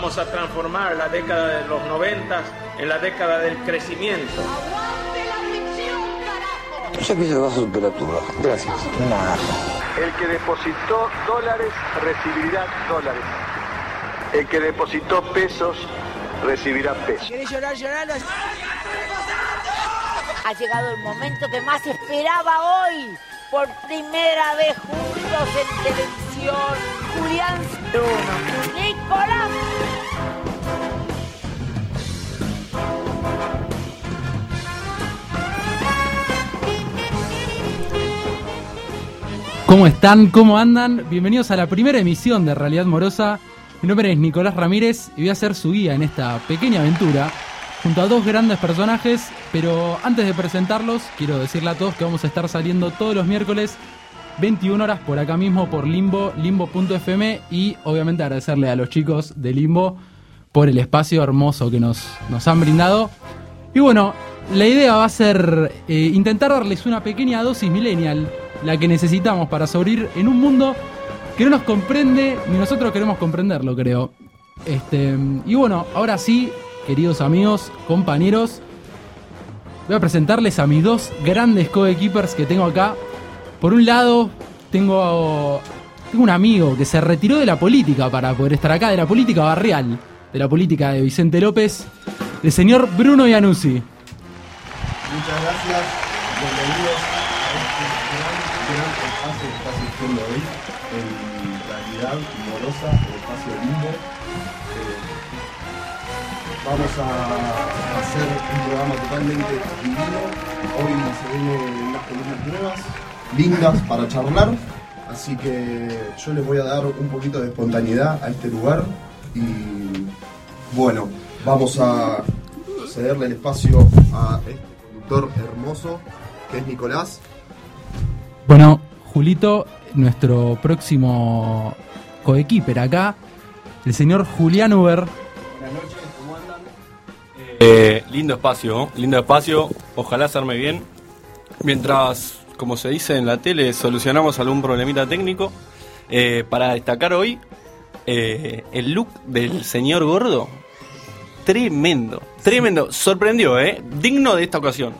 Vamos a transformar la década de los noventas en la década del crecimiento. Yo sé que se va a superar todo. Gracias. El que depositó dólares recibirá dólares. El que depositó pesos recibirá pesos. ¿Querés llorar, llorar? Ha llegado el momento que más esperaba hoy. Por primera vez juntos en televisión. Julián Bruno. Nicolás. ¿Cómo están? ¿Cómo andan? Bienvenidos a la primera emisión de Realidad Morosa. Mi nombre es Nicolás Ramírez y voy a ser su guía en esta pequeña aventura junto a dos grandes personajes, pero antes de presentarlos, quiero decirle a todos que vamos a estar saliendo todos los miércoles 21 horas por acá mismo por Limbo, limbo.fm y obviamente agradecerle a los chicos de Limbo por el espacio hermoso que nos, nos han brindado. Y bueno, la idea va a ser eh, intentar darles una pequeña dosis millennial, la que necesitamos para sobrevivir en un mundo que no nos comprende ni nosotros queremos comprenderlo, creo. Este, y bueno, ahora sí, queridos amigos, compañeros, voy a presentarles a mis dos grandes co-keepers que tengo acá. Por un lado, tengo, un amigo que se retiró de la política para poder estar acá, de la política barrial, de la política de Vicente López, el señor Bruno Iannuzzi. Muchas gracias, bienvenidos vamos a hacer un programa totalmente divino. Hoy se vienen unas columnas nuevas, lindas para charlar. Así que yo les voy a dar un poquito de espontaneidad a este lugar. Y bueno, vamos a cederle el espacio a este conductor hermoso que es Nicolás. Bueno, Julito, nuestro próximo coequiper acá, el señor Julián Uber. Eh, lindo espacio, lindo espacio, ojalá arme bien. Mientras, como se dice en la tele, solucionamos algún problemita técnico. eh, para destacar hoy, eh, el look del señor gordo, tremendo, tremendo, sorprendió, ¿eh? Digno de esta ocasión.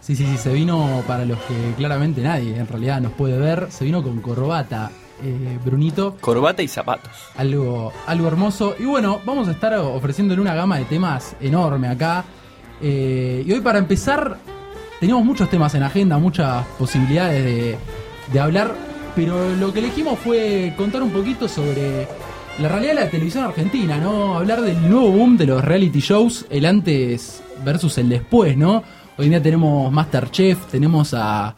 Sí, sí, sí, se vino para los que claramente nadie en realidad nos puede ver, se vino con corbata, eh, Brunito, Corbata y zapatos. algo, algo hermoso. Y bueno, vamos a estar ofreciéndole una gama de temas enorme acá. Eh, y hoy para empezar, teníamos muchos temas en agenda, muchas posibilidades de, de hablar, pero lo que elegimos fue contar un poquito sobre la realidad de la televisión argentina, ¿no? Hablar del nuevo boom de los reality shows, el antes versus el después, ¿no? Hoy en día tenemos Masterchef, tenemos a,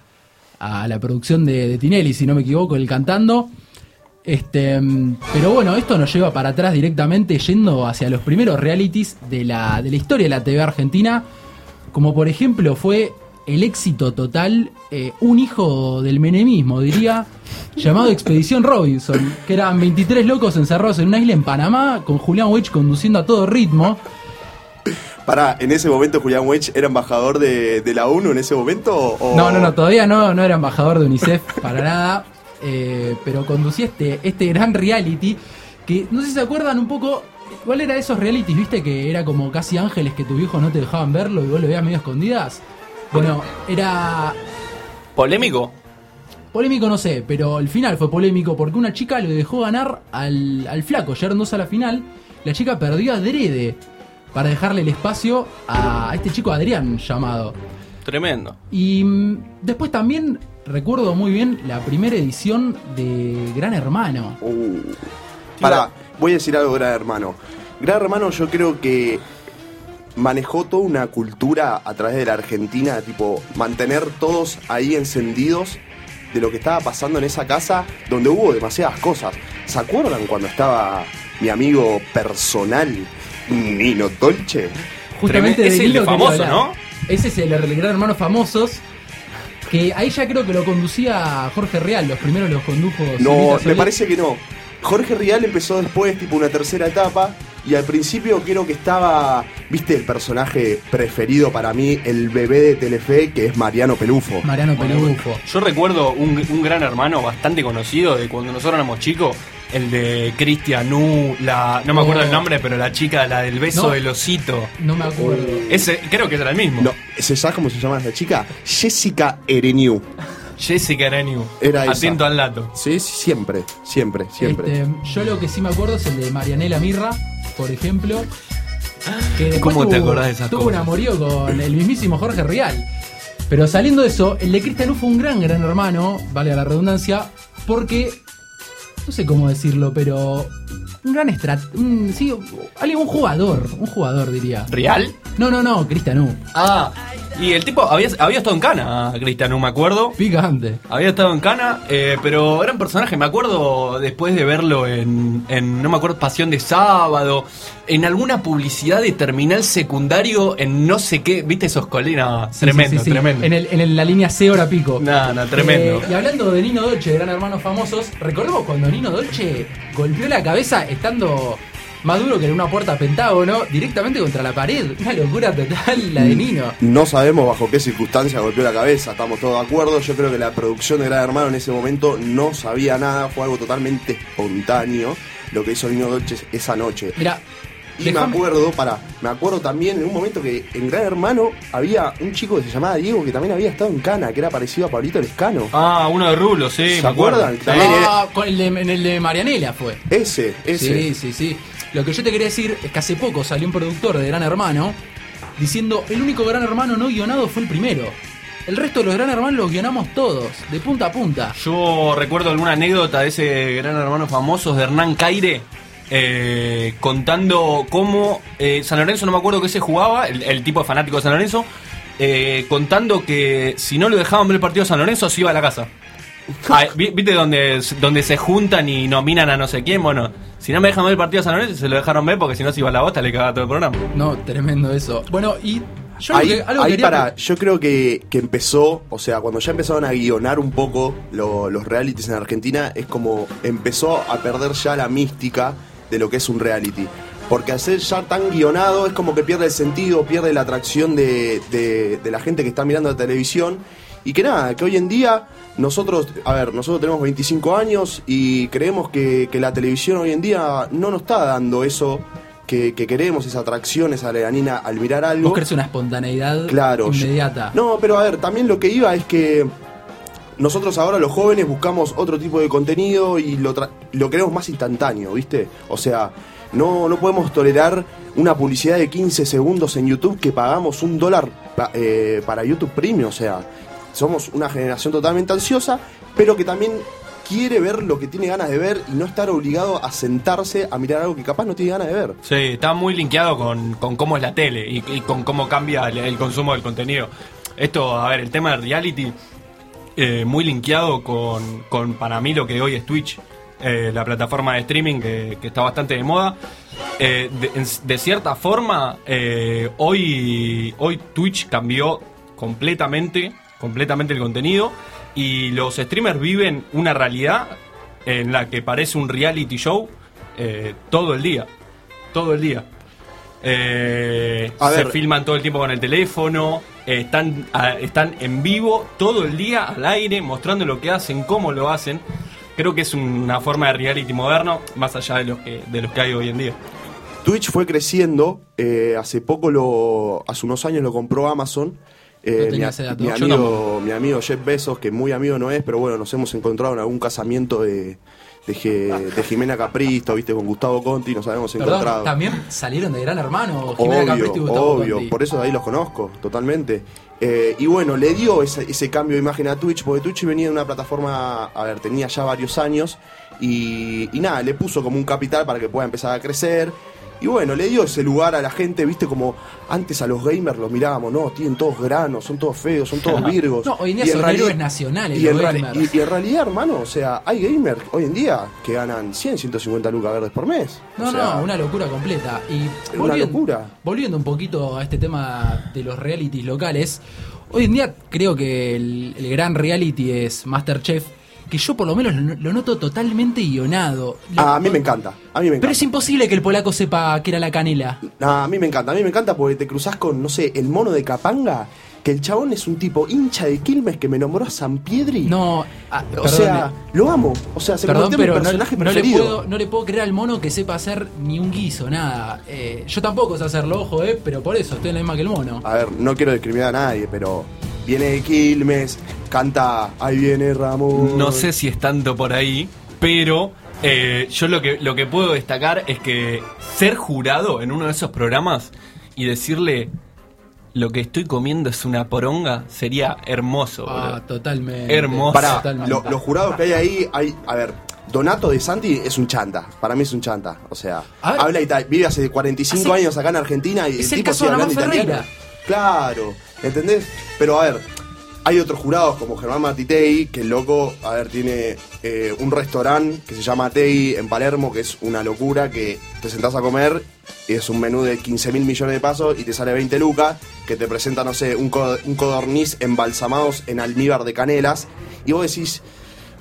a la producción de, Tinelli, si no me equivoco, el cantando. Este, mm, pero bueno, esto nos lleva para atrás directamente yendo hacia los primeros realities de la, de la historia de la TV argentina, como por ejemplo fue el éxito total, eh, un hijo del menemismo, diría, llamado Expedición Robinson, que eran 23 locos encerrados en una isla en Panamá, con Julián Weich conduciendo a todo ritmo. Para, en ese momento Julián Wedge era embajador de, de la ONU en ese momento o No, no, no, todavía no, no era embajador de UNICEF para nada, eh, pero conducía este, este gran reality que no sé si se acuerdan un poco. ¿Cuál era esos realities, viste? Que era como casi ángeles que tus hijos no te dejaban verlo y vos lo veías medio escondidas. Bueno, era Polémico. polémico, no sé, pero el final fue polémico porque una chica le dejó ganar al, al flaco. Llegaron dos a la final. La chica perdió adrede para dejarle el espacio a este chico Adrián llamado. Tremendo. Y mm, después también recuerdo muy bien la primera edición de Gran Hermano. Uh. Para, voy a decir algo, Gran Hermano. Gran Hermano yo creo que manejó toda una cultura a través de la Argentina, tipo, mantener todos ahí encendidos de lo que estaba pasando en esa casa donde hubo demasiadas cosas. ¿Se acuerdan cuando estaba mi amigo personal, Nino Dolce? Justamente Tremendo. Es el de famoso. ¿no? Ese es el de Gran Hermano Famosos. Que ahí ya creo que lo conducía Jorge Real, los primeros los condujo. No, me parece que no. Jorge Rial empezó después, tipo una tercera etapa, y al principio creo que estaba, viste, el personaje preferido para mí, el bebé de Telefe, que es Mariano Pelufo. Mariano Pelufo. Yo recuerdo un, un gran hermano bastante conocido de cuando nosotros éramos chicos, el de Cristian Nu, la, no me acuerdo Oh. el nombre, pero la chica, la del beso No. del osito. No me acuerdo. Ese, creo que era el mismo. No, ¿se sabe cómo se llama esa chica? Jessica Ereniu. Jessica Ereniu. Era esa. Atento al dato. Sí, sí, siempre, siempre, siempre. Este, yo lo que sí me acuerdo es el de Marianela Mirra, por ejemplo. Que después ¿Cómo te tuvo- acordás de esas Tuvo un amorío con el mismísimo Jorge Rial. Pero saliendo de eso, el de Cristian U fue un gran, gran hermano, vale la redundancia, porque. No sé cómo decirlo, pero. Un gran estrat... Un, sí, alguien, un jugador, un jugador diría. ¿Real? No, no, no, Cristian U. Ah, y el tipo había, había estado en Cana, Cristian Nu, me acuerdo. Picante. Había estado en Cana, eh, pero era un personaje, me acuerdo después de verlo en, en, no me acuerdo, Pasión de Sábado, en alguna publicidad de terminal secundario, en no sé qué, viste esos colinas, Sí, tremendo, sí, sí, sí. tremendo. En, el- en el- la línea C hora pico. No, no, tremendo. Eh, y hablando de Nino Dolce, de Gran Hermanos Famosos, recordemos cuando Nino Dolce golpeó la cabeza estando más duro que en una puerta pentágono, directamente contra la pared. Una locura total la de Nino. No sabemos bajo qué circunstancia golpeó la cabeza, estamos todos de acuerdo. Yo creo que la producción de Gran Hermano en ese momento no sabía nada, fue algo totalmente espontáneo lo que hizo Nino Dolce esa noche. Mira, Y me acuerdo, para, me acuerdo también en un momento que en Gran Hermano había un chico que se llamaba Diego que también había estado en Cana, que era parecido a Pablito Lescano. Ah, uno de Rulo, sí, ¿Se me acuerdo. acuerdan? También Ah, con el de, en el de Marianela fue. Ese, ese. Sí, sí, sí. Lo que yo te quería decir es que hace poco salió un productor de Gran Hermano diciendo el único Gran Hermano no guionado fue el primero. El resto de los Gran Hermanos los guionamos todos, de punta a punta. Yo recuerdo alguna anécdota de ese gran hermano famoso de Hernán Caire. eh, contando cómo eh, San Lorenzo, no me acuerdo qué se jugaba, el, tipo de fanático de San Lorenzo, eh, contando que si no lo dejaban ver el partido de San Lorenzo, se iba a la casa. Ah, vi- ¿Viste donde, donde se juntan y nominan a no sé quién? Bueno, si no me dejan ver el partido de San Lorenzo, se lo dejaron ver porque si no se iba a la bosta, le cagaba todo el programa. No, tremendo eso. Bueno, y yo Ahí, que- algo ahí quería- para, yo creo que, que empezó, o sea, cuando ya empezaron a guionar un poco lo- los realities en Argentina, es como empezó a perder ya la mística de lo que es un reality. Porque al ser ya tan guionado es como que pierde el sentido, pierde la atracción de, de- de la gente que está mirando la televisión. Y que nada, que hoy en día nosotros, a ver, nosotros tenemos 25 años y creemos que, que la televisión hoy en día no nos está dando eso que, que queremos, esa atracción, esa adrenalina al mirar algo. Vos crees una espontaneidad Claro. yo- inmediata. No, pero a ver, también lo que iba es que nosotros ahora los jóvenes buscamos otro tipo de contenido y lo, tra- lo queremos más instantáneo, ¿viste? O sea, no, no podemos tolerar una publicidad de 15 segundos en YouTube que pagamos un dólar pa- eh, para YouTube Premium, o sea, somos una generación totalmente ansiosa, pero que también quiere ver lo que tiene ganas de ver y no estar obligado a sentarse a mirar algo que capaz no tiene ganas de ver. Sí, está muy linkeado con, con cómo es la tele y, con cómo cambia el, consumo del contenido. Esto, a ver, el tema de reality, eh, muy linkeado con, con, para mí, lo que hoy es Twitch, eh, la plataforma de streaming que, está bastante de moda. Eh, de cierta forma, eh, hoy, hoy Twitch cambió completamente, completamente el contenido y los streamers viven una realidad en la que parece un reality show eh, todo el día. Todo el día. Eh, se ver. filman todo el tiempo con el teléfono, eh, están, a- están en vivo todo el día al aire, mostrando lo que hacen, cómo lo hacen. Creo que es una forma de reality moderno, más allá de los que, de los que hay hoy en día. Twitch fue creciendo, eh, hace poco lo, hace unos años lo compró Amazon. Eh, No mi, tenía ese dato. mi Yo amigo, mi amigo Jeff Bezos, que muy amigo no es, pero bueno, nos hemos encontrado en algún casamiento de, de, Je- de Jimena Capristo, viste, con Gustavo Conti, nos habíamos Perdón, encontrado. ¿también salieron de Gran Hermano? Jimena Capristi y Obvio, Gustavo obvio, Conti. por eso de ahí los conozco, totalmente. Eh, y bueno, le dio ese, ese cambio de imagen a Twitch, porque Twitch venía de una plataforma, a ver, tenía ya varios años, y, y nada, le puso como un capital para que pueda empezar a crecer. Y bueno, le dio ese lugar a la gente, viste, como antes a los gamers los mirábamos, no, tienen todos granos, son todos feos, son todos virgos. No, hoy en día Y son realidad- héroes nacionales y los gamers. y- y en realidad, hermano, o sea, hay gamers hoy en día que ganan 100, 150 lucas verdes por mes. No, O sea, no, una locura completa. Y Una locura. volviendo un poquito a este tema de los realities locales, hoy en día creo que el, el gran reality es Masterchef, que yo por lo menos lo, lo noto totalmente guionado. Ah, a mí me encanta, a mí me encanta. Pero es imposible que el polaco sepa que era la canela. No, a mí me encanta, a mí me encanta porque te cruzás con, no sé, el mono de Capanga que el chabón es un tipo hincha de Quilmes que me nombró a San Piedri. No, ah, O perdone. sea, lo amo. O sea, se Perdón, convirtió en mi pero no, personaje no le puedo, no le puedo creer al mono que sepa hacer ni un guiso, nada. Eh, yo tampoco sé hacerlo, ojo, eh, pero por eso estoy en la misma que el mono. A ver, no quiero discriminar a nadie, pero viene de Quilmes, canta Ahí viene Ramón. No sé si es tanto por ahí, pero eh, yo lo que, lo que puedo destacar es que ser jurado en uno de esos programas y decirle lo que estoy comiendo es una poronga sería hermoso. Ah, boludo. totalmente. Hermoso. Totalmente. lo- los jurados que hay ahí, hay, a ver, Donato de Santi es un chanta. Para mí es un chanta. O sea, A ver. habla vive hace 45 Hace- años acá en Argentina y Es el el tipo caso de Ramón italiano. Claro, ¿entendés? Pero a ver, hay otros jurados como Germán Matitei, que el loco, a ver, tiene eh, un restaurante que se llama Tei en Palermo, que es una locura, que te sentás a comer y es un menú de 15 mil millones de pasos y te sale 20 lucas, que te presenta, no sé, un, un codorniz embalsamados en almíbar de canelas, y vos decís,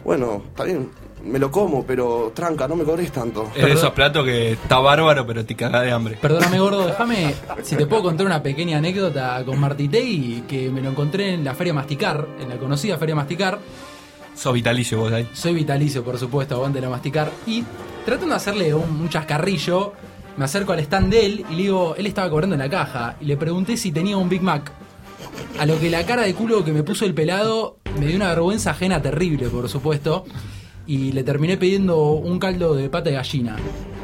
bueno, está bien, me lo como, pero tranca, no me cobres tanto. Es de esos platos que está bárbaro, pero te cagás de hambre. Perdóname, gordo, déjame si te puedo contar una pequeña anécdota con Martitei, que me lo encontré en la Feria Masticar, en la conocida Feria Masticar. Sos vitalicio vos ahí. Soy vitalicio, por supuesto, aguante la Masticar. Y tratando de hacerle un, un chascarrillo, me acerco al stand de él y le digo, él estaba cobrando en la caja, y le pregunté si tenía un Big Mac. A lo que la cara de culo que me puso el pelado me dio una vergüenza ajena terrible, por supuesto. Y le terminé pidiendo un caldo de pata de gallina.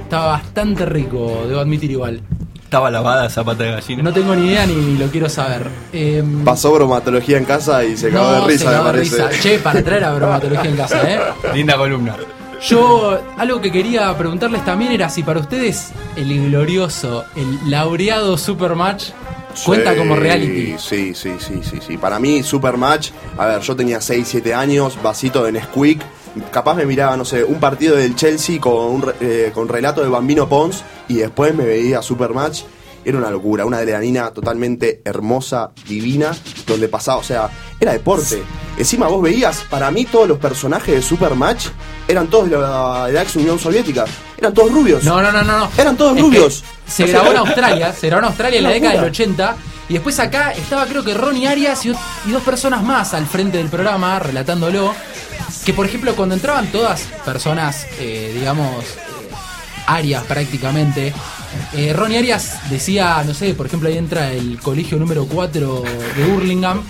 Estaba bastante rico, debo admitir igual. Estaba lavada esa pata de gallina. No tengo ni idea ni lo quiero saber. Em, Pasó bromatología en casa y se cagó no, de risa, se me parece. risa. Che, para traer a bromatología en casa, ¿eh? Linda columna. Yo, algo que quería preguntarles también era si para ustedes el glorioso, el laureado Supermatch cuenta Sí, como reality. Sí, sí, sí, sí, sí. Para mí, Supermatch, a ver, yo tenía 6, 7 años, vasito de Nesquik. Capaz me miraba, no sé, un partido del Chelsea con, un eh, con relato de Bambino Pons y después me veía Supermatch. Era una locura, una adrenalina totalmente hermosa, divina, donde pasaba, o sea, era deporte. Encima vos veías, para mí todos los personajes de Supermatch eran todos de la, de la ex Unión Soviética. Eran todos rubios. No, no, no, no. no. Eran todos Es rubios. Se sea, grabó en Australia, se grabó en Australia en la década del locura. 80. Y después acá estaba creo que Ronnie Arias y dos personas más al frente del programa relatándolo. Que por ejemplo cuando entraban todas personas, eh, digamos, eh, Arias prácticamente, eh, Ronnie Arias decía, no sé, por ejemplo ahí entra el colegio número 4 de Burlingame.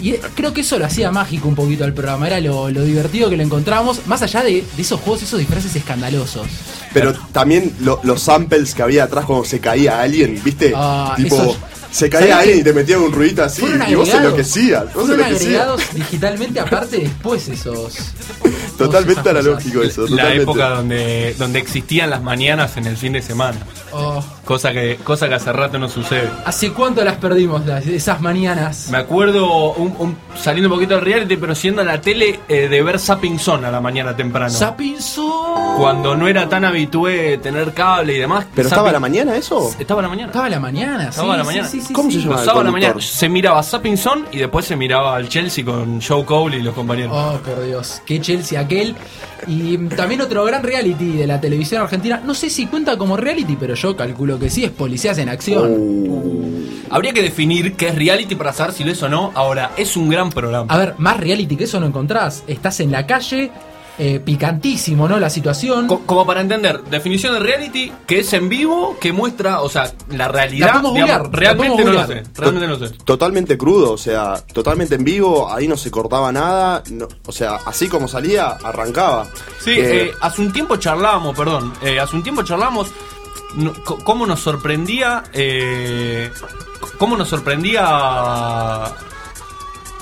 Y creo que eso lo hacía mágico un poquito al programa, era lo, lo divertido que lo encontrábamos, más allá de, de esos juegos, esos disfraces escandalosos. Pero también lo- los samples que había atrás cuando se caía alguien, ¿viste? Ah, tipo, esos- se ¿sabés caía qué? y te metían un ruidito así y vos enloquecías. Vos Fueron enloquecías. agregados digitalmente aparte después esos. Totalmente analógico cosas. eso. La totalmente. época donde, donde existían las mañanas en el fin de semana. Oh, Cosa que, cosa que hace rato no sucede. ¿Hace cuánto las perdimos las- esas mañanas? Me acuerdo un, un- saliendo un poquito del reality, pero siendo a la tele eh, de ver Zapping Zone a la mañana temprano. Sapinson. Cuando no era tan habitué tener cable y demás. ¿Pero estaba a la Zapping- mañana eso? Estaba a la mañana. Estaba a la mañana, sí, Estaba a la mañana. sí, sí, ¿Cómo sí. se llama? Los el sábados a la mañana se miraba Zapping Zone y después se miraba al Chelsea con Joe Cole y los compañeros. Oh, por Dios, qué Chelsea aquel. Y también otro gran reality de la televisión argentina. No sé si cuenta como reality, pero yo calculo que sí, es Policías en Acción. Habría que definir qué es reality para saber si lo es o no. Ahora, es un gran programa. A ver, más reality que eso no encontrás. Estás en la calle, eh, picantísimo, ¿no? La situación. Co- como para entender, definición de reality, que es en vivo, que muestra, o sea, la realidad. La podemos digamos, la realmente no lo sé. Realmente no lo sé. Totalmente crudo, o sea, totalmente en vivo, ahí no se cortaba nada, no- o sea, así como salía, arrancaba. Sí, Eh, eh, hace un tiempo charlábamos, perdón, eh, hace un tiempo charlábamos cómo nos sorprendía, eh, cómo nos sorprendía...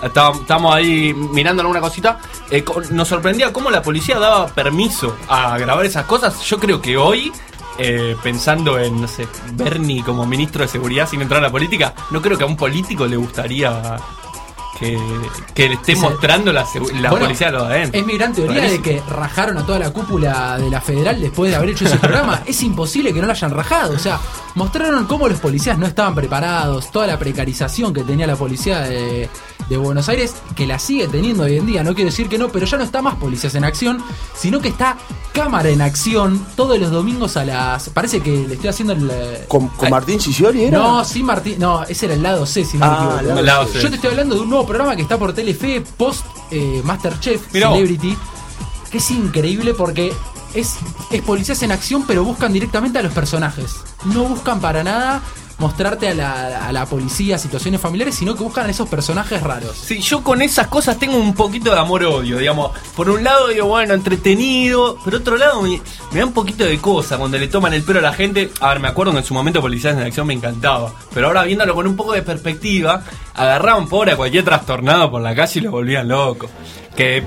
Estábamos ahí mirando alguna cosita. eh, nos sorprendía cómo la policía daba permiso a grabar esas cosas. Yo creo que hoy, eh, pensando en, no sé, Bernie como ministro de seguridad sin entrar a la política, no creo que a un político le gustaría que, que le esté mostrando la, la Bueno, policía a los de adentro. Es mi gran teoría de que rajaron a toda la cúpula de la federal después de haber hecho ese programa. es imposible que no lo hayan rajado. O sea, mostraron cómo los policías no estaban preparados, toda la precarización que tenía la policía de, de Buenos Aires, que la sigue teniendo hoy en día. No quiero decir que no, pero ya no está más policías en acción, sino que está cámara en acción todos los domingos a las. Parece que le estoy haciendo el. eh, ¿Con, con Martín Sicioli era? No, sí, Martín. No, ese era el lado C, si no Ah, me equivoco. lado El lado C. Yo te estoy hablando de un nuevo programa que está por Telefe post eh, Masterchef Mirá vos. Celebrity. Que es increíble porque es, es policías en acción, pero buscan directamente a los personajes. No buscan para nada mostrarte a la, a la policía situaciones familiares, sino que buscan a esos personajes raros. Sí, yo con esas cosas tengo un poquito de amor-odio, digamos. Por un lado digo, bueno, entretenido, pero otro lado me, me da un poquito de cosa cuando le toman el pelo a la gente. A ver, me acuerdo que en su momento Policías en Acción me encantaba, pero ahora viéndolo con un poco de perspectiva, agarraban pobre a cualquier trastornado por la calle y lo volvían loco. Que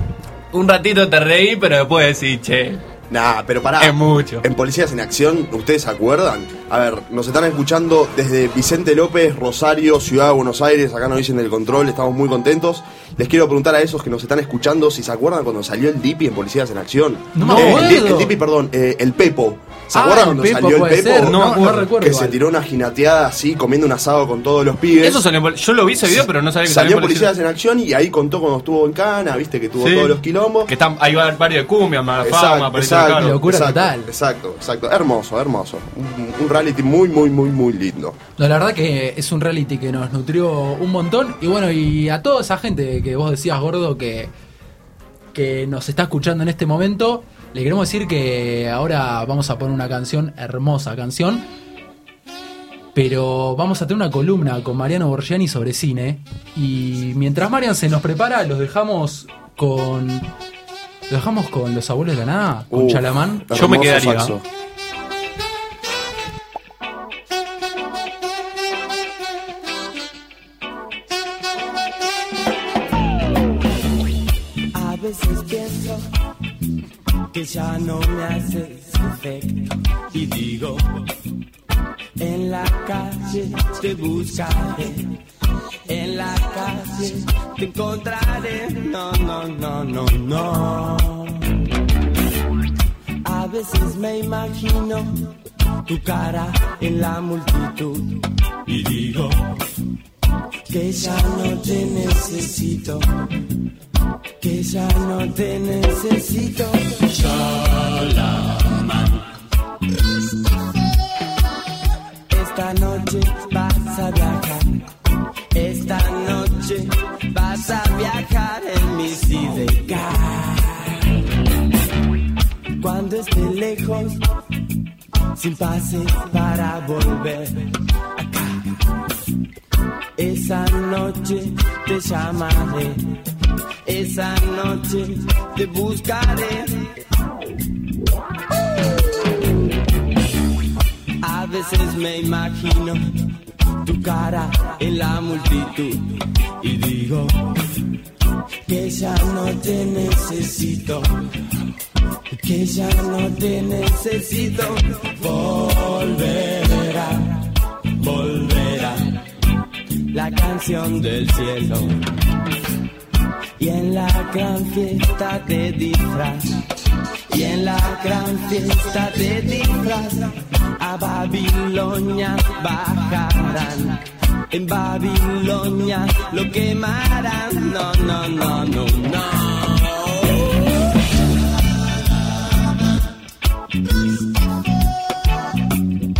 un ratito te reí, pero después decís, che, Nah, pero pará. Es mucho. En Policías en Acción, ¿ustedes se acuerdan? A ver, nos están escuchando desde Vicente López, Rosario, Ciudad de Buenos Aires. Acá nos dicen del control, estamos muy contentos. Les quiero preguntar a esos que nos están escuchando si se acuerdan cuando salió el Dipi en Policías en Acción. No Eh, el, el Dipi, perdón, eh, el Pepo. ¿Se Ah, acuerdan cuando Pepo salió el Pepo? ser, no, No, recuerdo. que se tiró una ginateada así, comiendo un asado con todos los pibes. eso salió Yo lo vi ese video, pero no sabía que Salió en Policías en Acción y ahí contó cuando estuvo en Cana, viste que tuvo Sí. todos los quilombos. Que están, hay varios de cumbia, Exacto, apareció exacto. Locura exacto, total. Exacto, exacto. Hermoso, hermoso. Un, un reality muy, muy, muy, muy lindo. No, la verdad que es un reality que nos nutrió un montón. Y bueno, y a toda esa gente que vos decías, gordo, que, que nos está escuchando en este momento, le queremos decir que ahora vamos a poner una canción, hermosa canción. Pero vamos a tener una columna con Mariano Borgiani sobre cine. Y mientras Marian se nos prepara, los dejamos con. Los dejamos con los abuelos de la nada, con Uf, Chalamán. Yo me quedaría. saxo. Ya no me hace efecto y digo, en la calle te buscaré, en la calle te encontraré, no, no, no, no, no. A veces me imagino tu cara en la multitud. Y digo que ya no te necesito te necesito. Chalaman. De disfraz. Y en la gran fiesta de disfraz a Babilonia bajarán. En Babilonia lo quemarán. No no no no no.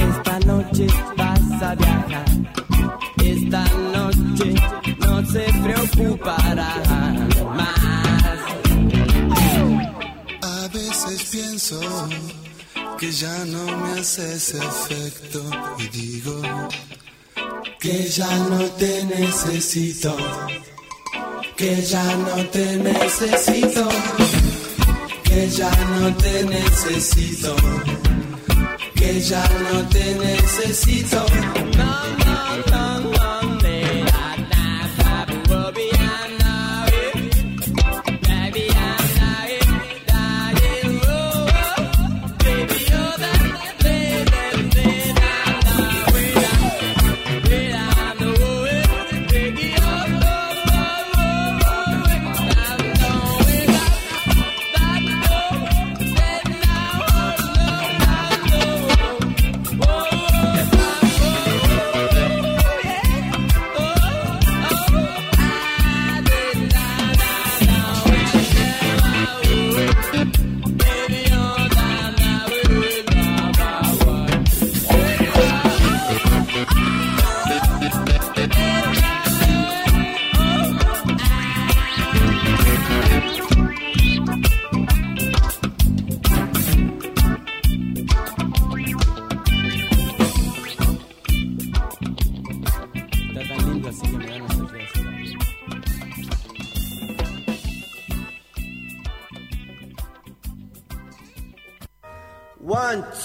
Esta noche vas a viajar. Esta noche no se preocuparán que ya no me haces efecto y digo Que ya no te necesito, que ya no te necesito, que ya no te necesito, que ya no te necesito. No, no,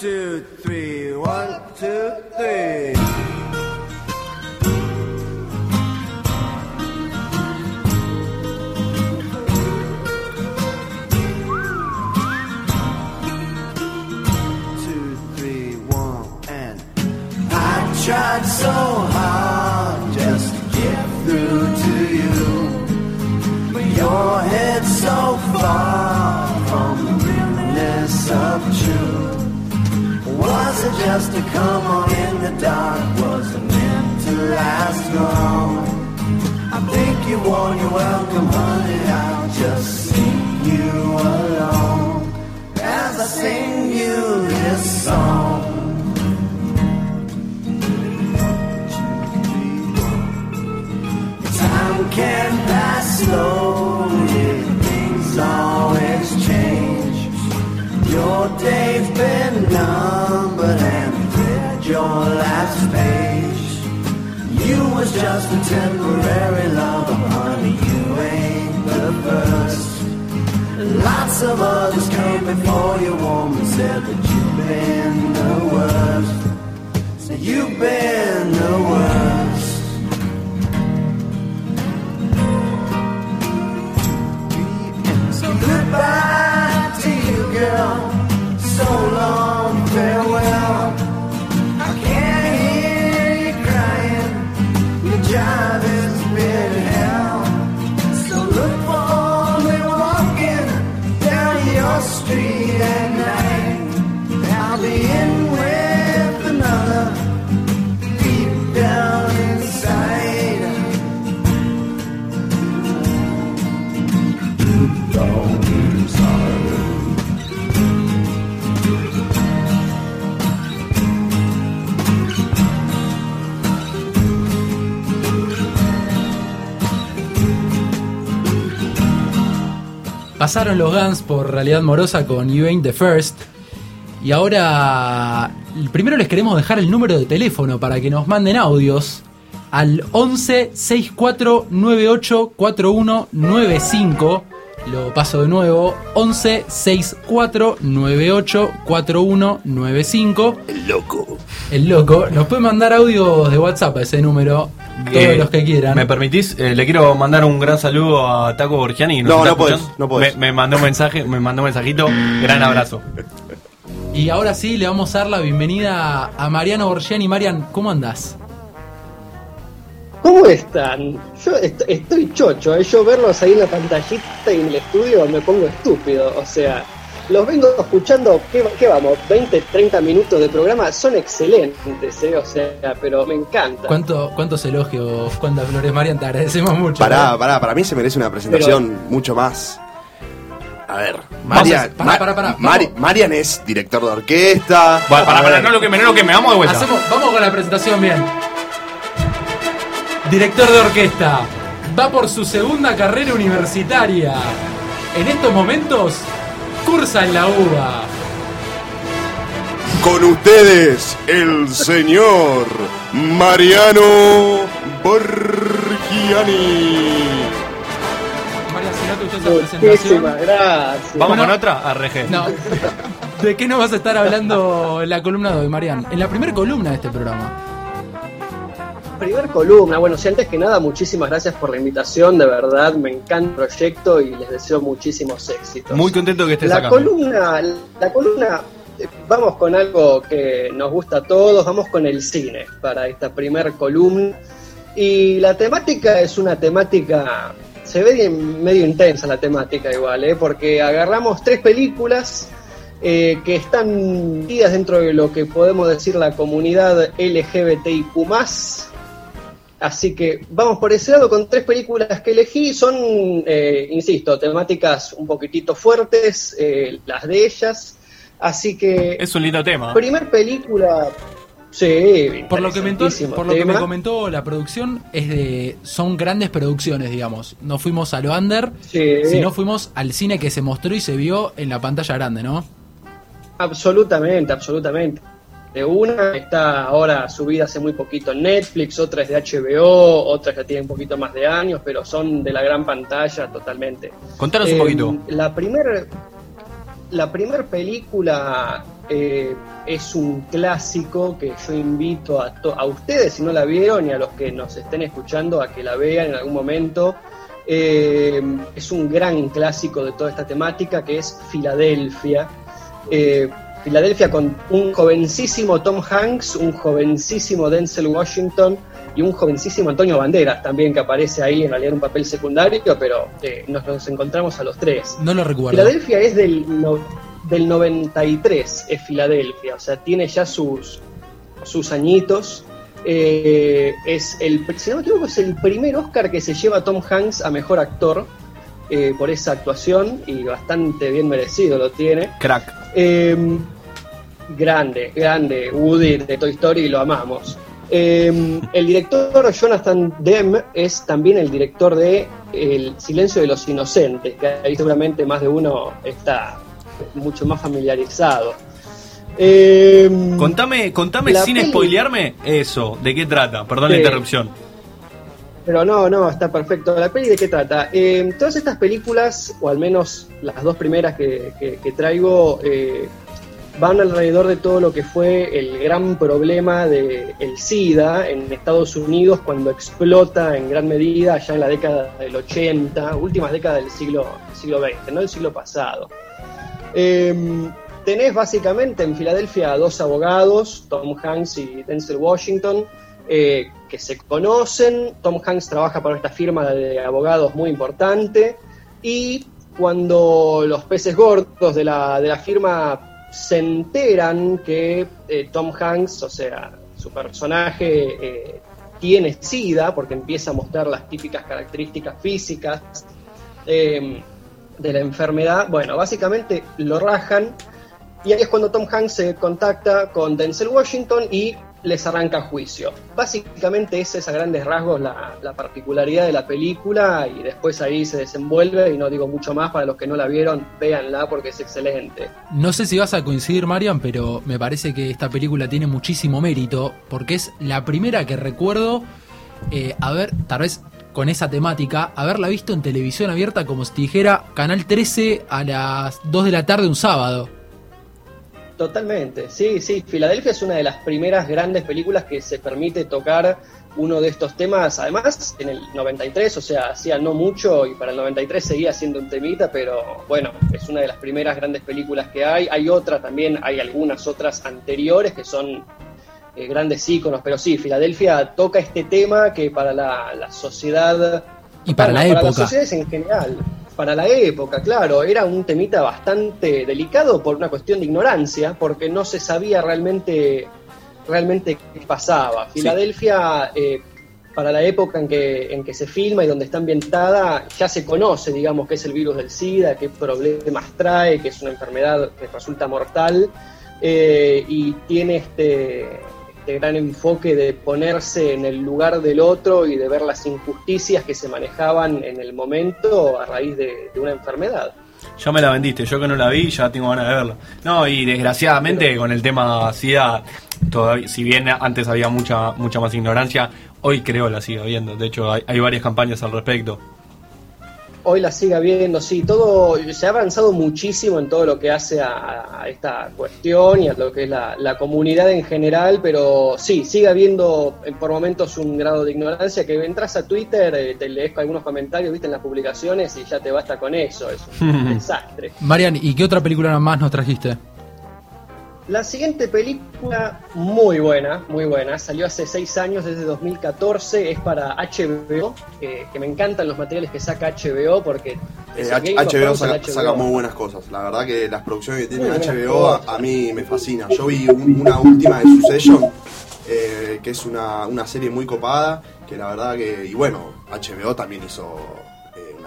two, three, one, two, three. Last page. You was just a temporary lover, honey. You ain't the first. Lots of others came before you, woman, said that you've been the worst. Said you've been the worst. Pasaron los Guns por Realidad Morosa con You Ain't the First. Y ahora, primero les queremos dejar el número de teléfono para que nos manden audios al 11 64 98 4195. Lo paso de nuevo: 11 64 98 4195. El loco. El loco. Nos puede mandar audios de WhatsApp a ese número. Todos Eh, los que quieran. ¿Me permitís? Eh, le quiero mandar un gran saludo a Taco Borgiani. No, no podés, no podés. Me, me mandó un mensaje, me mandó un mensajito. Gran abrazo. Y ahora sí, le vamos a dar la bienvenida a Mariano Borgiani. Marian, ¿cómo andás? ¿Cómo están? Yo est- estoy chocho, ¿eh? yo verlos ahí en la pantallita y en el estudio me pongo estúpido, o sea, los vengo escuchando, ¿qué, qué vamos? 20, 30 minutos de programa, son excelentes, ¿eh? o sea, pero me encanta. ¿Cuánto, ¿Cuántos elogios, cuántas flores, Marian? Te agradecemos mucho. Pará, ¿eh? pará, para mí se merece una presentación mucho más. A ver, Marian, pará, Ma- pará, pará. Marian es director de orquesta. Para, para, A para, ver, no lo que me, no lo que me, vamos de vuelta. Hacemos- vamos con la presentación bien. Director de orquesta. Va por su segunda carrera universitaria. En estos momentos, cursa en la UBA. Con ustedes, el señor Mariano Borgiani. Marian, si no te gustó esa presentación. Muchísimas gracias. Vamos con otra, RG. No. ¿De qué nos vas a estar hablando en la columna de hoy, Marian? En la primera columna de este programa. Primer columna, bueno, si antes que nada, muchísimas gracias por la invitación, de verdad, me encanta el proyecto y les deseo muchísimos éxitos. Muy contento que estés La acá. columna, la columna, eh, vamos con algo que nos gusta a todos, vamos con el cine para esta primer columna. Y la temática es una temática, se ve bien- medio intensa la temática igual, ¿eh? porque agarramos tres películas eh, que están metidas dentro de lo que podemos decir la comunidad LGBTIQ+. Así que vamos por ese lado con tres películas que elegí. Son, eh, insisto, temáticas un poquitito fuertes, eh, las de ellas. Así que, Es un lindo tema. primer película, sí, Por lo que, me, por lo que me comentó la producción, es de son grandes producciones, digamos. No fuimos a lo under, Sí. sino fuimos al cine que se mostró y se vio en la pantalla grande, ¿no? Absolutamente, absolutamente. De una está ahora subida hace muy poquito en Netflix, otra es de HBO, otras ya tienen un poquito más de años, pero son de la gran pantalla totalmente. Contanos un Eh, poquito. La primer, la primer película eh, es un clásico que yo invito a, to- a ustedes, si no la vieron, y a los que nos estén escuchando, a que la vean en algún momento. Eh, es un gran clásico de toda esta temática que es Filadelfia. Eh, Filadelfia con un jovencísimo Tom Hanks, un jovencísimo Denzel Washington y un jovencísimo Antonio Banderas también que aparece ahí en realidad en un papel secundario, pero eh, nos, nos encontramos a los tres. No lo recuerdo. Filadelfia es del, no- del 93, es Filadelfia, o sea, tiene ya sus, sus añitos. Eh, es el, si no me equivoco, es el primer Oscar que se lleva Tom Hanks a mejor actor eh, por esa actuación y bastante bien merecido lo tiene. Crack. Eh, grande, grande, Woody de Toy Story, lo amamos. Eh, el director Jonathan Demme es también el director de El Silencio de los Inocentes, que ahí seguramente más de uno está mucho más familiarizado. Eh, Contame, contame sin peli- spoilearme eso, ¿de qué trata? Perdón la interrupción. Pero no, no, está perfecto. ¿La peli de qué trata? Eh, todas estas películas, o al menos las dos primeras que, que- que traigo, eh, van alrededor de todo lo que fue el gran problema del el SIDA en Estados Unidos cuando explota en gran medida allá en la década del 80, últimas décadas del siglo, siglo XX, no del siglo pasado. Eh, tenés básicamente en Filadelfia a dos abogados, Tom Hanks y Denzel Washington, eh, que se conocen. Tom Hanks trabaja para esta firma de abogados muy importante y cuando los peces gordos de la, de la firma se enteran que eh, Tom Hanks, o sea, su personaje eh, tiene SIDA, porque empieza a mostrar las típicas características físicas eh, de la enfermedad, bueno, básicamente lo rajan y ahí es cuando Tom Hanks se contacta con Denzel Washington y les arranca juicio. Básicamente esa es a grandes rasgos la, la particularidad de la película y después ahí se desenvuelve y no digo mucho más para los que no la vieron, véanla porque es excelente. No sé si vas a coincidir, Marian, pero me parece que esta película tiene muchísimo mérito porque es la primera que recuerdo eh, haber, tal vez con esa temática, haberla visto en televisión abierta como si dijera Canal 13 a las 2 de la tarde un sábado. Totalmente, sí, sí. Filadelfia es una de las primeras grandes películas que se permite tocar uno de estos temas. Además, en el 93, o sea, hacía no mucho y para el 93 seguía siendo un temita, pero bueno, es una de las primeras grandes películas que hay. Hay otra también, hay algunas otras anteriores que son eh, grandes íconos, pero sí, Filadelfia toca este tema que para la, la sociedad Y para la para época. las sociedades en general, para la época, claro, era un temita bastante delicado por una cuestión de ignorancia, porque no se sabía realmente, realmente qué pasaba. Filadelfia, eh, para la época en que, en que se filma y donde está ambientada, ya se conoce, digamos, qué es el virus del SIDA, qué problemas trae, que es una enfermedad que resulta mortal, eh, y tiene este, este gran enfoque de ponerse en el lugar del otro y de ver las injusticias que se manejaban en el momento a raíz de, de una enfermedad. Ya me la vendiste, yo que no la vi, ya tengo ganas de verla. No, y desgraciadamente con el tema SIDA, todavía, si bien antes había mucha mucha más ignorancia, hoy creo la sigue habiendo. De hecho, hay, hay varias campañas al respecto. Hoy la siga viendo, sí, todo se ha avanzado muchísimo en todo lo que hace a, a esta cuestión y a lo que es la, la comunidad en general, pero sí, sigue habiendo por momentos un grado de ignorancia que entras a Twitter, eh, te lees algunos comentarios, viste en las publicaciones y ya te basta con eso, es un desastre. Marian, ¿y qué otra película más nos trajiste? La siguiente película, muy buena, muy buena, salió hace seis años, desde 2014, es para HBO, que, que me encantan los materiales que saca HBO porque... Eh, HBO saca, HBO. saca muy buenas cosas. La verdad que las producciones que tiene Muy HBO a, mí me fascina. Yo vi un- una última de Succession, eh, que es una, una serie muy copada, que la verdad que... Y bueno, HBO también hizo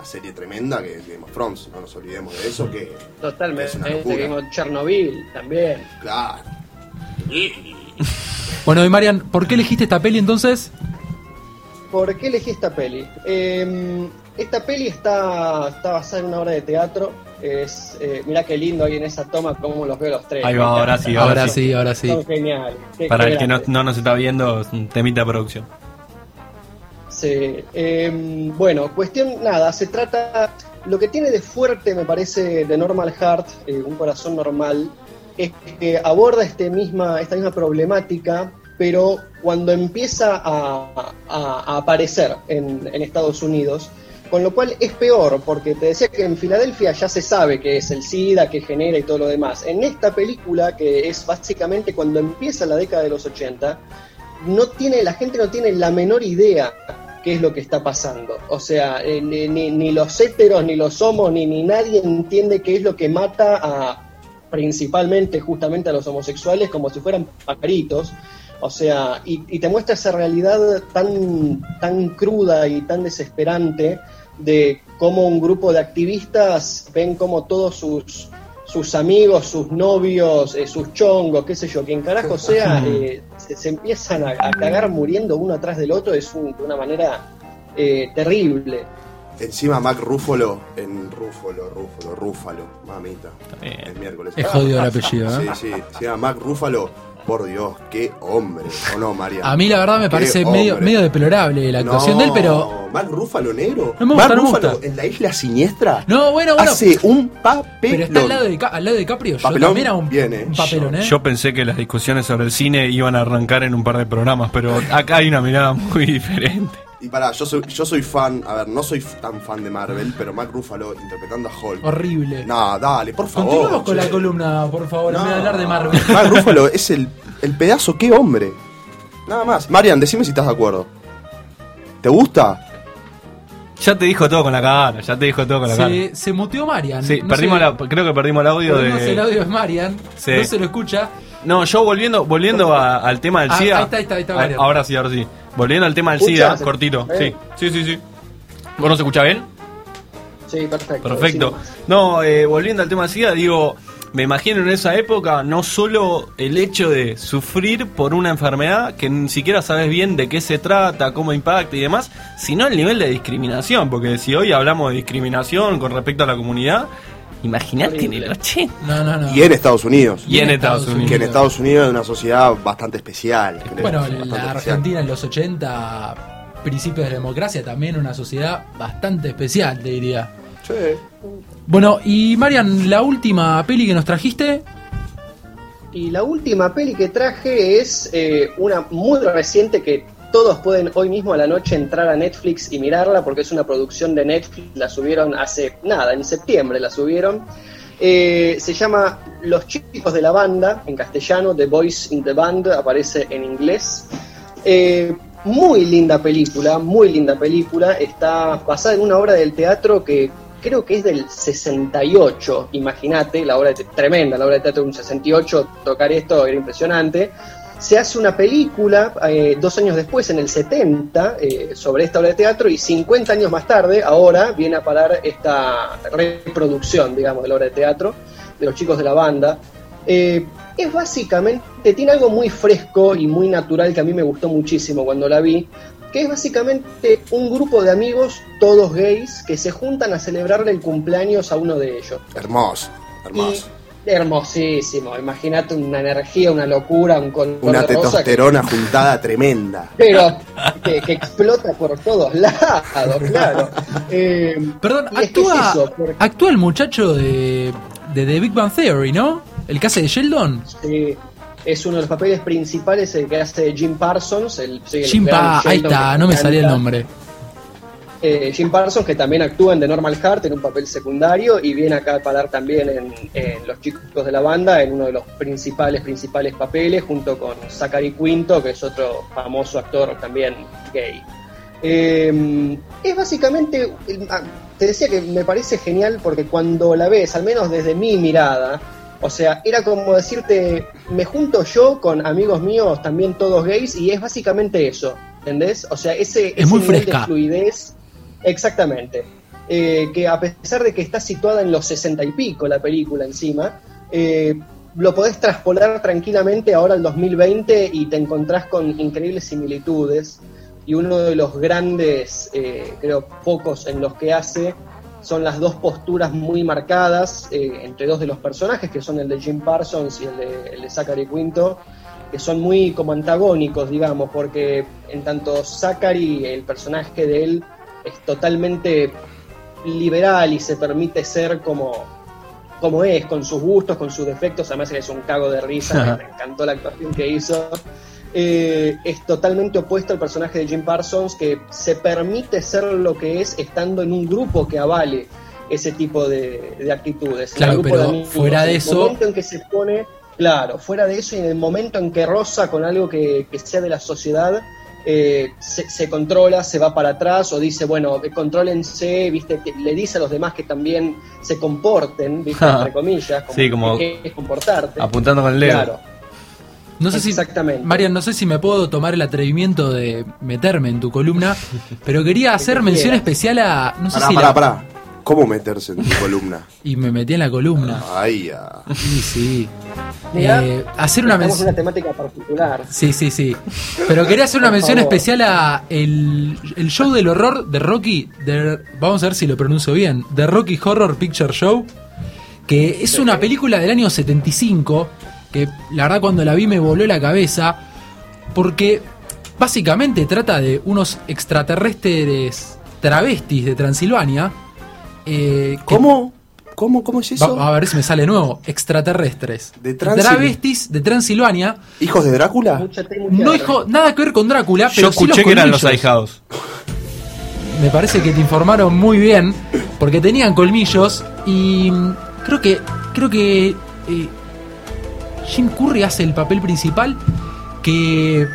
serie tremenda que es Game of Thrones, no nos olvidemos de eso, que... Totalmente, Es una locura. Game of Chernobyl también. Claro. Bueno, y Marian, ¿por qué elegiste esta peli entonces? ¿Por qué elegí esta peli? Eh, esta peli está, está basada en una obra de teatro. Es, eh, mirá qué lindo ahí en esa toma cómo los veo los tres. Ahí va, ahora sí, Ahora sí, ahora sí. Son geniales. Para qué el que no, no nos está viendo, es un temita de producción. Sí, eh, bueno, cuestión, nada, se trata, lo que tiene de fuerte me parece de Normal Heart, eh, un corazón normal, es que aborda este misma, esta misma problemática, pero cuando empieza a aparecer en, en Estados Unidos, con lo cual es peor, porque te decía que en Filadelfia ya se sabe que es el SIDA, que genera y todo lo demás. En esta película, que es básicamente cuando empieza la década de los 80, no tiene, la gente no tiene la menor idea qué es lo que está pasando. O sea, eh, ni, los héteros, ni los homos, ni, ni nadie entiende qué es lo que mata a principalmente justamente a los homosexuales como si fueran pajaritos. O sea, y, y te muestra esa realidad tan, tan cruda y tan desesperante de cómo un grupo de activistas ven como todos sus, sus amigos, sus novios, eh, sus chongos, qué sé yo, quien carajo sea, eh, se, se empiezan a, a cagar muriendo uno atrás del otro es un- de una manera eh, terrible. Encima Mac Rúfalo, en Rúfalo, Rúfalo, Rúfalo, mamita. El miércoles. Es jodido el apellido, ¿eh? Sí, sí. Se llama Mac Rúfalo. Por Dios, qué hombre. ¿O no, María? A mí la verdad me parece medio, medio deplorable la actuación No, de él, pero... Mac Rúfalo negro. No me Mark no Ruffalo gusta. en la isla siniestra. No, bueno, bueno. Hace un papelón. Pero está al lado de, al lado de Caprio. Yo Papelón, también era un, bien, eh. un papelón, ¿eh? Yo pensé que las discusiones sobre el cine iban a arrancar en un par de programas, pero acá hay una mirada muy diferente. Y pará, yo soy, yo soy fan, a ver, no soy tan fan de Marvel, pero Mac Ruffalo interpretando a Hulk. Horrible. No, dale, por favor. Continuemos con che. la columna, por favor, en vez de hablar de Marvel. Mark Ruffalo es el, el pedazo, qué hombre. Nada más. Marian, decime si estás de acuerdo. ¿Te gusta? Ya te dijo todo con la cara, ya te dijo todo con la cara. Se, se muteó Marian. Sí, No perdimos sé, la, creo que perdimos el audio perdimos de. el audio de Marian. Sí. No se lo escucha. No, yo volviendo, volviendo a- al tema del Ah, SIDA. ahí está, ahí está, ahí está, Ah, ahora sí, ahora sí. Volviendo al tema del. SIDA, cortito. Sí, sí, sí, sí. ¿Vos no se escucha bien? Sí, perfecto. Perfecto. No, eh, volviendo al tema del SIDA, digo, me imagino en esa época no solo el hecho de sufrir por una enfermedad que ni siquiera sabes bien de qué se trata, cómo impacta y demás, sino el nivel de discriminación, porque si hoy hablamos de discriminación con respecto a la comunidad, imagínate en el 80. No, no, no. Y en Estados Unidos. Y en Estados Unidos. Que en Estados Unidos es una sociedad bastante especial. creo, Bueno, bastante la especial. Argentina en los 80, principios de la democracia, también una sociedad bastante especial, te diría. Sí. Bueno, y Marian, la última peli que nos trajiste, Y la última peli que traje es eh, una muy reciente que todos pueden hoy mismo a la noche entrar a Netflix y mirarla porque es una producción de Netflix, la subieron hace nada, en septiembre la subieron. Eh, se llama Los chicos de la banda, en castellano, The Boys in the Band, aparece en inglés. Eh, muy linda película, muy linda película. Está basada en una obra del teatro que creo que es del 68, imagínate, la obra de, tremenda, la obra de teatro de un 68, tocar esto era impresionante. Se hace una película eh, dos años después, en el 70, eh, sobre esta obra de teatro y 50 años más tarde, ahora viene a parar esta reproducción, digamos, de la obra de teatro de los chicos de la banda. Eh, es básicamente, tiene algo muy fresco y muy natural que a mí me gustó muchísimo cuando la vi, que es básicamente un grupo de amigos, todos gays, que se juntan a celebrarle el cumpleaños a uno de ellos. Hermoso, hermoso. Y hermosísimo, imagínate una energía, una locura, un color Una de rosa que- testosterona juntada tremenda. pero que, que explota por todos lados, claro. Eh, perdón, es actúa, eso, porque- actúa el muchacho de, de The Big Bang Theory, ¿no? El que hace de Sheldon. Sí, es uno de los papeles principales el que hace Jim Parsons. El, sí, el Jim Pa, ahí está, no me salía el nombre. Eh, Jim Parsons, que también actúa en The Normal Heart en un papel secundario y viene acá a parar también en, en Los Chicos de la Banda en uno de los principales, principales papeles, junto con Zachary Quinto, que es otro famoso actor también gay. Eh, es básicamente, ah, te decía que me parece genial porque cuando la ves, al menos desde mi mirada, o sea, era como decirte, me junto yo con amigos míos, también todos gays, y es básicamente eso, ¿entendés? O sea, ese, ese muy nivel fresca. de fluidez, exactamente. Eh, que a pesar de que está situada en los sesenta y pico la película encima, eh, lo podés traspolar tranquilamente ahora al 2020 y te encontrás con increíbles similitudes. Y uno de los grandes, eh, creo, focos en los que hace son las dos posturas muy marcadas eh, entre dos de los personajes, que son el de Jim Parsons y el de, el de Zachary Quinto, que son muy como antagónicos, digamos, porque en tanto Zachary, el personaje de él, es totalmente liberal y se permite ser como como es, con sus gustos, con sus defectos, además es un cago de risa, me encantó la actuación que hizo. Eh, es totalmente opuesto al personaje de Jim Parsons, que se permite ser lo que es estando en un grupo que avale ese tipo de, de actitudes. El Claro, grupo pero de amigos, fuera de el eso- momento en que se pone, claro, fuera de eso y en el momento en que roza con algo que, que sea de la sociedad, eh, se, se controla, se va para atrás o dice, bueno, contrólense, viste, que le dice a los demás que también se comporten, viste, entre comillas, como, Sí, como que es comportarte. apuntando con el dedo. Claro. No sé si, Exactamente. Marian, no sé si me puedo tomar el atrevimiento de meterme en tu columna, pero quería hacer mención especial a. No sé Pará, si pará, la- pará. ¿Cómo meterse en tu columna? Y me metí en la columna. Ay, ya. Sí, sí. Mirá, Eh, hacer una mención. una temática particular. Sí, sí, sí. Pero quería hacer una mención especial a el, el show del horror de Rocky. de- vamos a ver si lo pronuncio bien. The Rocky Horror Picture Show. Que es una película del año 75. Que la verdad cuando la vi me voló la cabeza. Porque básicamente trata de unos extraterrestres travestis de Transilvania. Eh, que- ¿Cómo? ¿Cómo? ¿Cómo es eso? Va- a ver si me sale nuevo. Extraterrestres. De Transil- Travestis de Transilvania. ¿Hijos de Drácula? No hijo, nada que ver con Drácula, pero Yo sí escuché que eran los ahijados. Me parece que te informaron muy bien, porque tenían colmillos y mm, creo que creo que eh, Jim Curry hace el papel principal que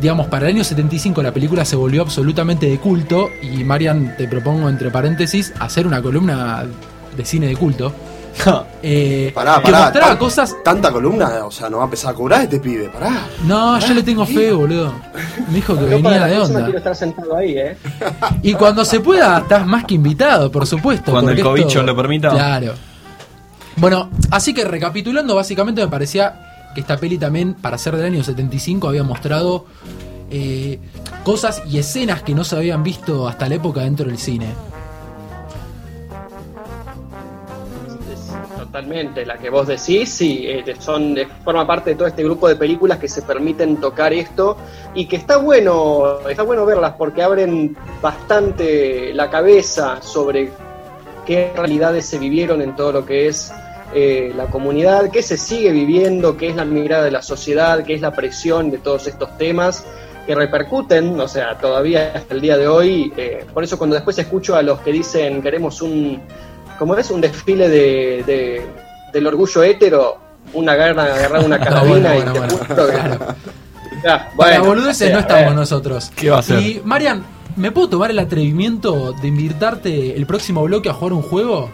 digamos para el año 75 la película se volvió absolutamente de culto y Marian te propongo entre paréntesis hacer una columna de cine de culto eh, Pará, que pará. mostraba tan- cosas Tanta columna, o sea, no va a empezar a cobrar este pibe, pará. no yo le tengo fe boludo me dijo que venía la de onda quiero estar sentado ahí, ¿eh? Y cuando se pueda, estás más que invitado, por supuesto. Cuando el cobicho lo permita. Claro. Bueno, así que recapitulando, básicamente me parecía que esta peli también, para ser del año 75, había mostrado eh, cosas y escenas que no se habían visto hasta la época dentro del cine. Totalmente, la que vos decís, sí, eh, son, eh, forma parte de todo este grupo de películas que se permiten tocar esto y que está bueno, está bueno verlas porque abren bastante la cabeza sobre qué realidades se vivieron en todo lo que es eh, la comunidad, qué se sigue viviendo, qué es la mirada de la sociedad, qué es la presión de todos estos temas que repercuten, o sea, todavía hasta el día de hoy. eh, por eso cuando después escucho a los que dicen queremos un, como es un desfile de, de- del orgullo hétero, una agarra, agarrar una carabina bueno, y bueno, te claro. Ya, Para bueno, boludeces sea, no a estamos ver. nosotros. ¿Qué va a hacer? Y Marian, ¿me puedo tomar el atrevimiento de invitarte el próximo bloque a jugar un juego?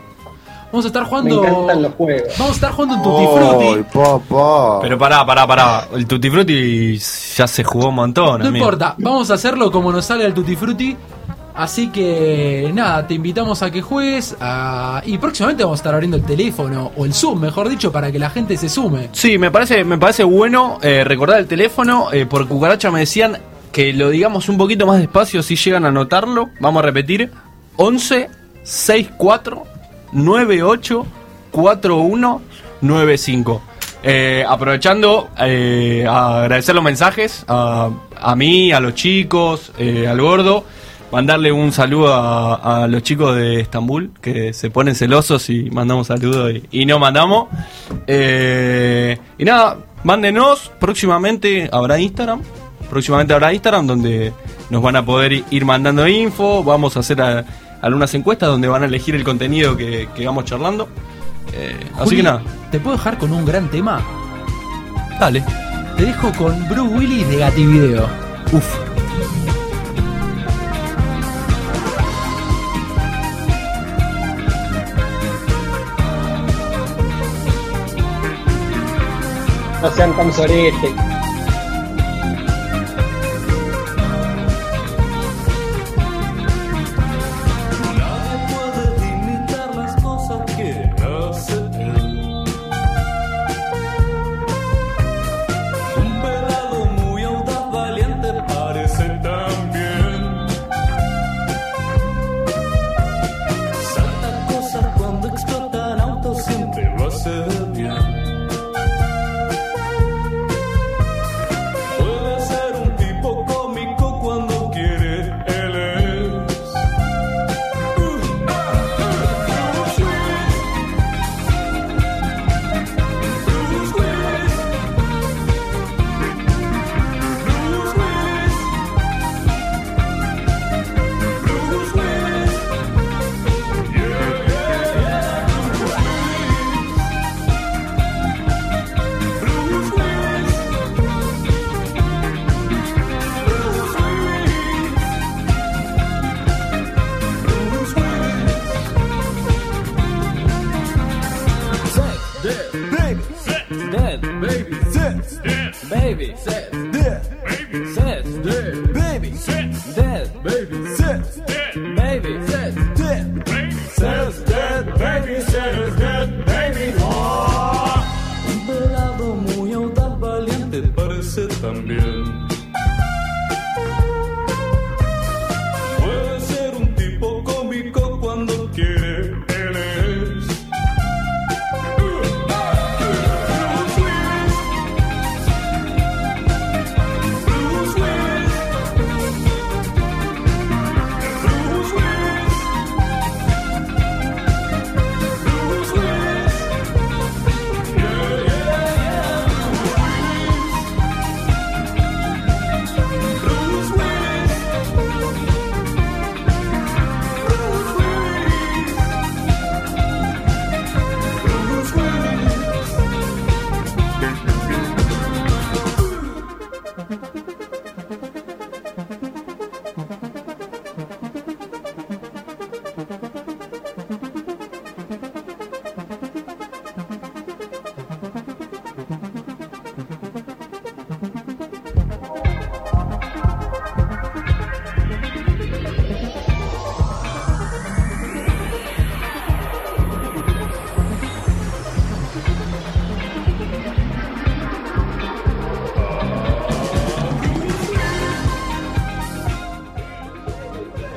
Vamos a estar Me jugando. encantan los juegos. Vamos a estar jugando un Tutti Frutti. Papá. Pero pará, pará, pará. El Tutti Frutti ya se jugó un montón. No amigo. importa, vamos a hacerlo como nos sale el Tutti Frutti. Así que nada, te invitamos a que juegues a- y próximamente vamos a estar abriendo el teléfono o el Zoom, mejor dicho, para que la gente se sume. Sí, me parece, me parece bueno eh, recordar el teléfono. eh, por cucaracha me decían que lo digamos un poquito más despacio si llegan a anotarlo. Vamos a repetir. 11 64 98 41 95. Eh, aprovechando eh, a agradecer los mensajes a, a mí, a los chicos, eh, al gordo. Mandarle un saludo a, los chicos de Estambul que se ponen celosos y mandamos saludos y, y no mandamos. Eh, y nada, mándenos. Próximamente habrá Instagram. Próximamente habrá Instagram donde nos van a poder ir mandando info. Vamos a hacer a- algunas encuestas donde van a elegir el contenido que, que vamos charlando. Eh, así que nada, ¿Te puedo dejar con un gran tema? dale. Te dejo con Bruce Willis de Gativideo. Uf. No sean tan soretes.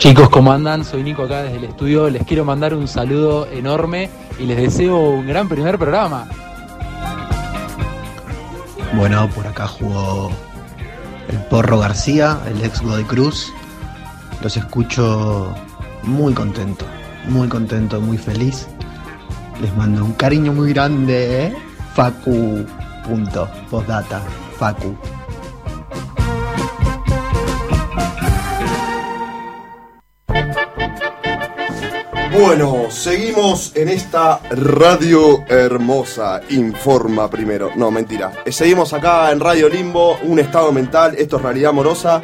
Chicos, ¿cómo andan? Soy Nico acá desde el estudio. Les quiero mandar un saludo enorme y les deseo un gran primer programa. Bueno, por acá jugó el Porro García, el ex Godoy Cruz. Los escucho muy contento, muy contento, muy feliz. Les mando un cariño muy grande, ¿eh? Facu. Punto. Postdata. Facu. Bueno, seguimos en esta radio hermosa. Informa primero. No, mentira. Eh, Seguimos acá en Radio Limbo, un estado mental. Esto es realidad amorosa.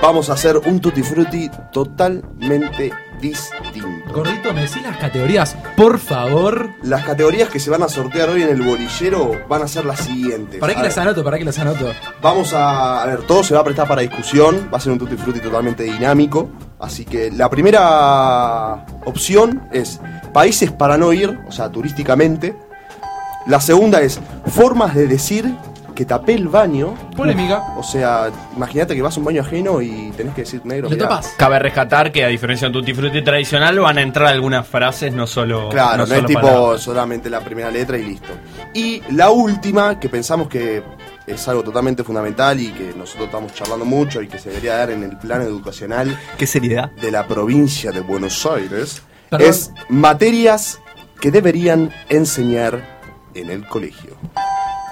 Vamos a hacer un tutti frutti totalmente distinto. Gordito, ¿me decís las categorías, por favor? Las categorías que se van a sortear hoy en el bolillero van a ser las siguientes. ¿Para qué las anoto? ¿Para qué las anoto? Vamos a, a ver, todo se va a prestar para discusión. Va a ser un tutti frutti totalmente dinámico. Así que la primera opción es países para no ir, o sea, turísticamente. La segunda es formas de decir que tapé el baño. Polémica. O sea, imagínate que vas a un baño ajeno y tenés que decir negro. mirá. Cabe rescatar que a diferencia de un Tutti Frutti tradicional van a entrar algunas frases, no solo. Claro, no, es solo tipo palabras. solamente la primera letra y listo. Y la última, que pensamos que es algo totalmente fundamental y que nosotros estamos charlando mucho y que se debería dar en el plano educacional. ¿Qué seriedad? De la provincia de Buenos Aires. Perdón. Es materias que deberían enseñar en el colegio.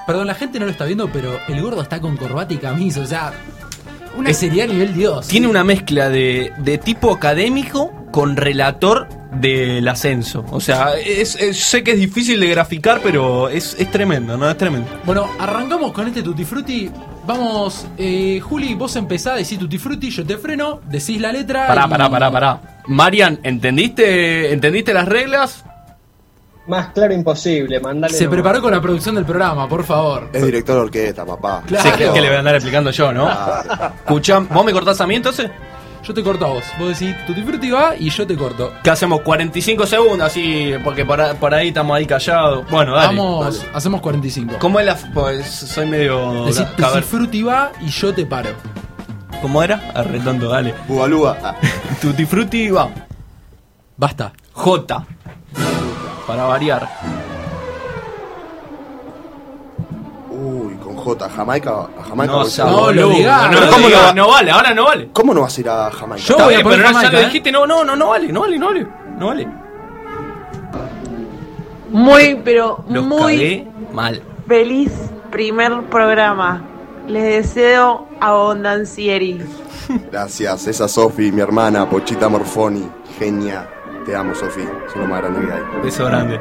Perdón, la gente no lo está viendo, pero el gordo está con corbata y camisa, o sea, una sería nivel Dios. Tiene una mezcla de, de tipo académico con relator del ascenso. O sea, es, es- sé que es difícil de graficar, pero es, es tremendo, ¿no? Es tremendo. Bueno, arrancamos con este Tutti Frutti. Vamos, eh, Juli, vos empezás, decís Tutti Frutti, yo te freno, decís la letra. Pará, y- pará, pará, pará. Marian, ¿entendiste, ¿entendiste las reglas? Más claro imposible, mandale. Se nomás. preparó con la producción del programa, por favor. Es director de orquesta, papá. Claro. Sé que, que le voy a andar explicando yo, ¿no? Escuchá, ¿vos me cortás a mí entonces? Yo te corto a vos. Vos decís Tutti Frutti va y yo te corto. ¿Qué hacemos? 45 segundos, así, porque por, por ahí estamos ahí callados. Bueno, dale. Vamos, dale. hacemos 45. ¿Cómo es la.? Pues soy medio. Decís Tutti Frutti va y yo te paro. ¿Cómo era? Arredondo, dale. Bugalúa. Ah. Tutti Frutti va. Basta. J. Para variar. Uy, con J. Jamaica. A Jamaica No, voy a sea ir. boludo, digas, no, no no, ¿Cómo digas, no va- no vale, ahora no vale. ¿Cómo no vas a ir a Jamaica? Yo voy a poner pero no, ya Jamaica, lo ¿eh? dijiste, no, no, no, no vale, no vale, no vale. No vale. Muy, pero Los muy cagué mal. feliz primer programa. Les deseo abundancieri. Gracias, esa Sofi, mi hermana, Pochita Morfoni. Genia. Te amo, Sofi. Soy lo más grande que hay. Beso grande.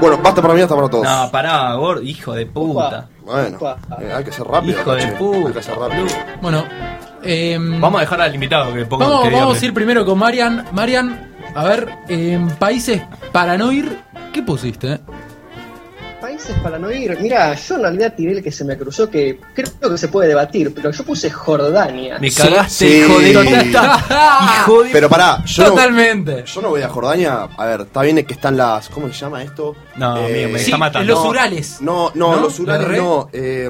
Bueno, basta para mí, hasta para todos. No, pará, gordo, hijo de puta. Bueno, eh, hay que ser rápido. Hijo de che. puta. Hay que ser rápido. Bueno, em, Vamos a dejar al invitado que ponga vamos, que vamos a ir primero con Marian. Marian, a ver, en países para no ir, ¿qué pusiste? Para no ir. Mira, yo en realidad tiré el que se me cruzó, que creo que se puede debatir, pero yo puse Jordania. Me cagaste, Sí. hijo de puta. hijo de Pero pará, yo no, Totalmente. yo no voy a Jordania. A ver, está bien que están las. ¿Cómo se llama esto? No, Eh, amigo, me Sí, está matando. los No, Urales. No, no, ¿No? los Urales no. eh,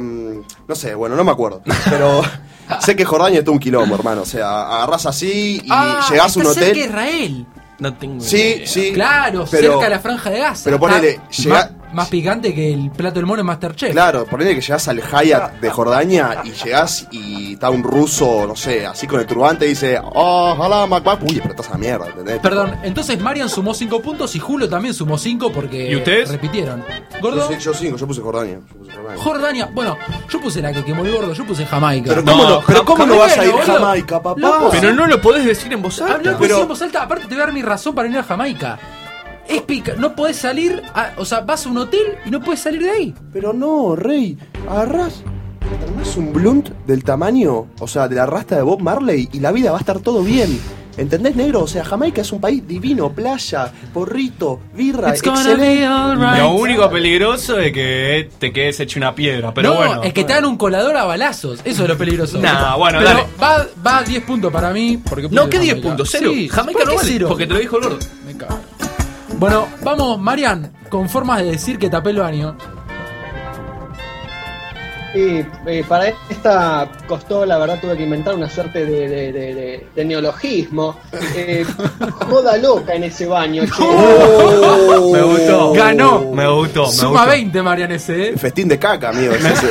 no sé, bueno, no me acuerdo. Pero sé que Jordania es un quilombo, hermano. O sea, agarrás así y Ah, llegás a un está cerca de hotel. Israel. No tengo Sí, idea. sí. Claro, pero- cerca de la franja de Gaza. pero ponele, llega- más, picante que el plato del mono en Masterchef. Claro, ponele que llegás al Hyatt de Jordania y llegás y está un ruso, no sé, así con el turbante y dice, oh, hola, Macbeth. Uy, pero estás a mierda, ¿entendés? Perdón, entonces Marian sumó 5 puntos y Julio también sumó 5 porque ¿Y ustedes? repitieron. Gordo, yo cinco, yo puse Jordania. yo puse Jordania. Jordania. Bueno, yo puse la que quemó el gordo, yo puse Jamaica. Pero ¿cómo No, no, pero cómo no vas a ir boludo. Jamaica, papá? Pero no lo podés decir en voz alta. Pero- en voz alta, aparte te voy a dar mi razón para ir a Jamaica. Es pica, no podés salir, a- o sea, vas a un hotel y no puedes salir de ahí. Pero no, Rey, agarrás, armás un blunt del tamaño, o sea, de la rasta de Bob Marley y la vida va a estar todo bien. ¿Entendés, negro? O sea, Jamaica es un país divino, playa, porrito, birra, It's gonna excelente. be alright. Lo único peligroso es que te quedes hecho una piedra. Pero no, bueno. es que te dan un colador a balazos. Eso es lo peligroso. Nah, bueno, Pero dale. Va, va a 10 puntos para mí. Porque No, ¿qué 10 Jamaica. puntos? Cero. Sí, Jamaica ¿por no vale. cero? Porque te lo dijo el gordo. Me cago. Bueno, vamos, Marian, con formas de decir que tapé el baño. Y eh, para esta costó, la verdad, tuve que inventar una suerte de, de- de- de- de neologismo. Eh, joda loca en ese baño. che. Oh. Me gustó. Ganó. Me gustó. Me Suma gustó. 20, Marian, ese, ¿eh? Festín de caca, amigo. ese.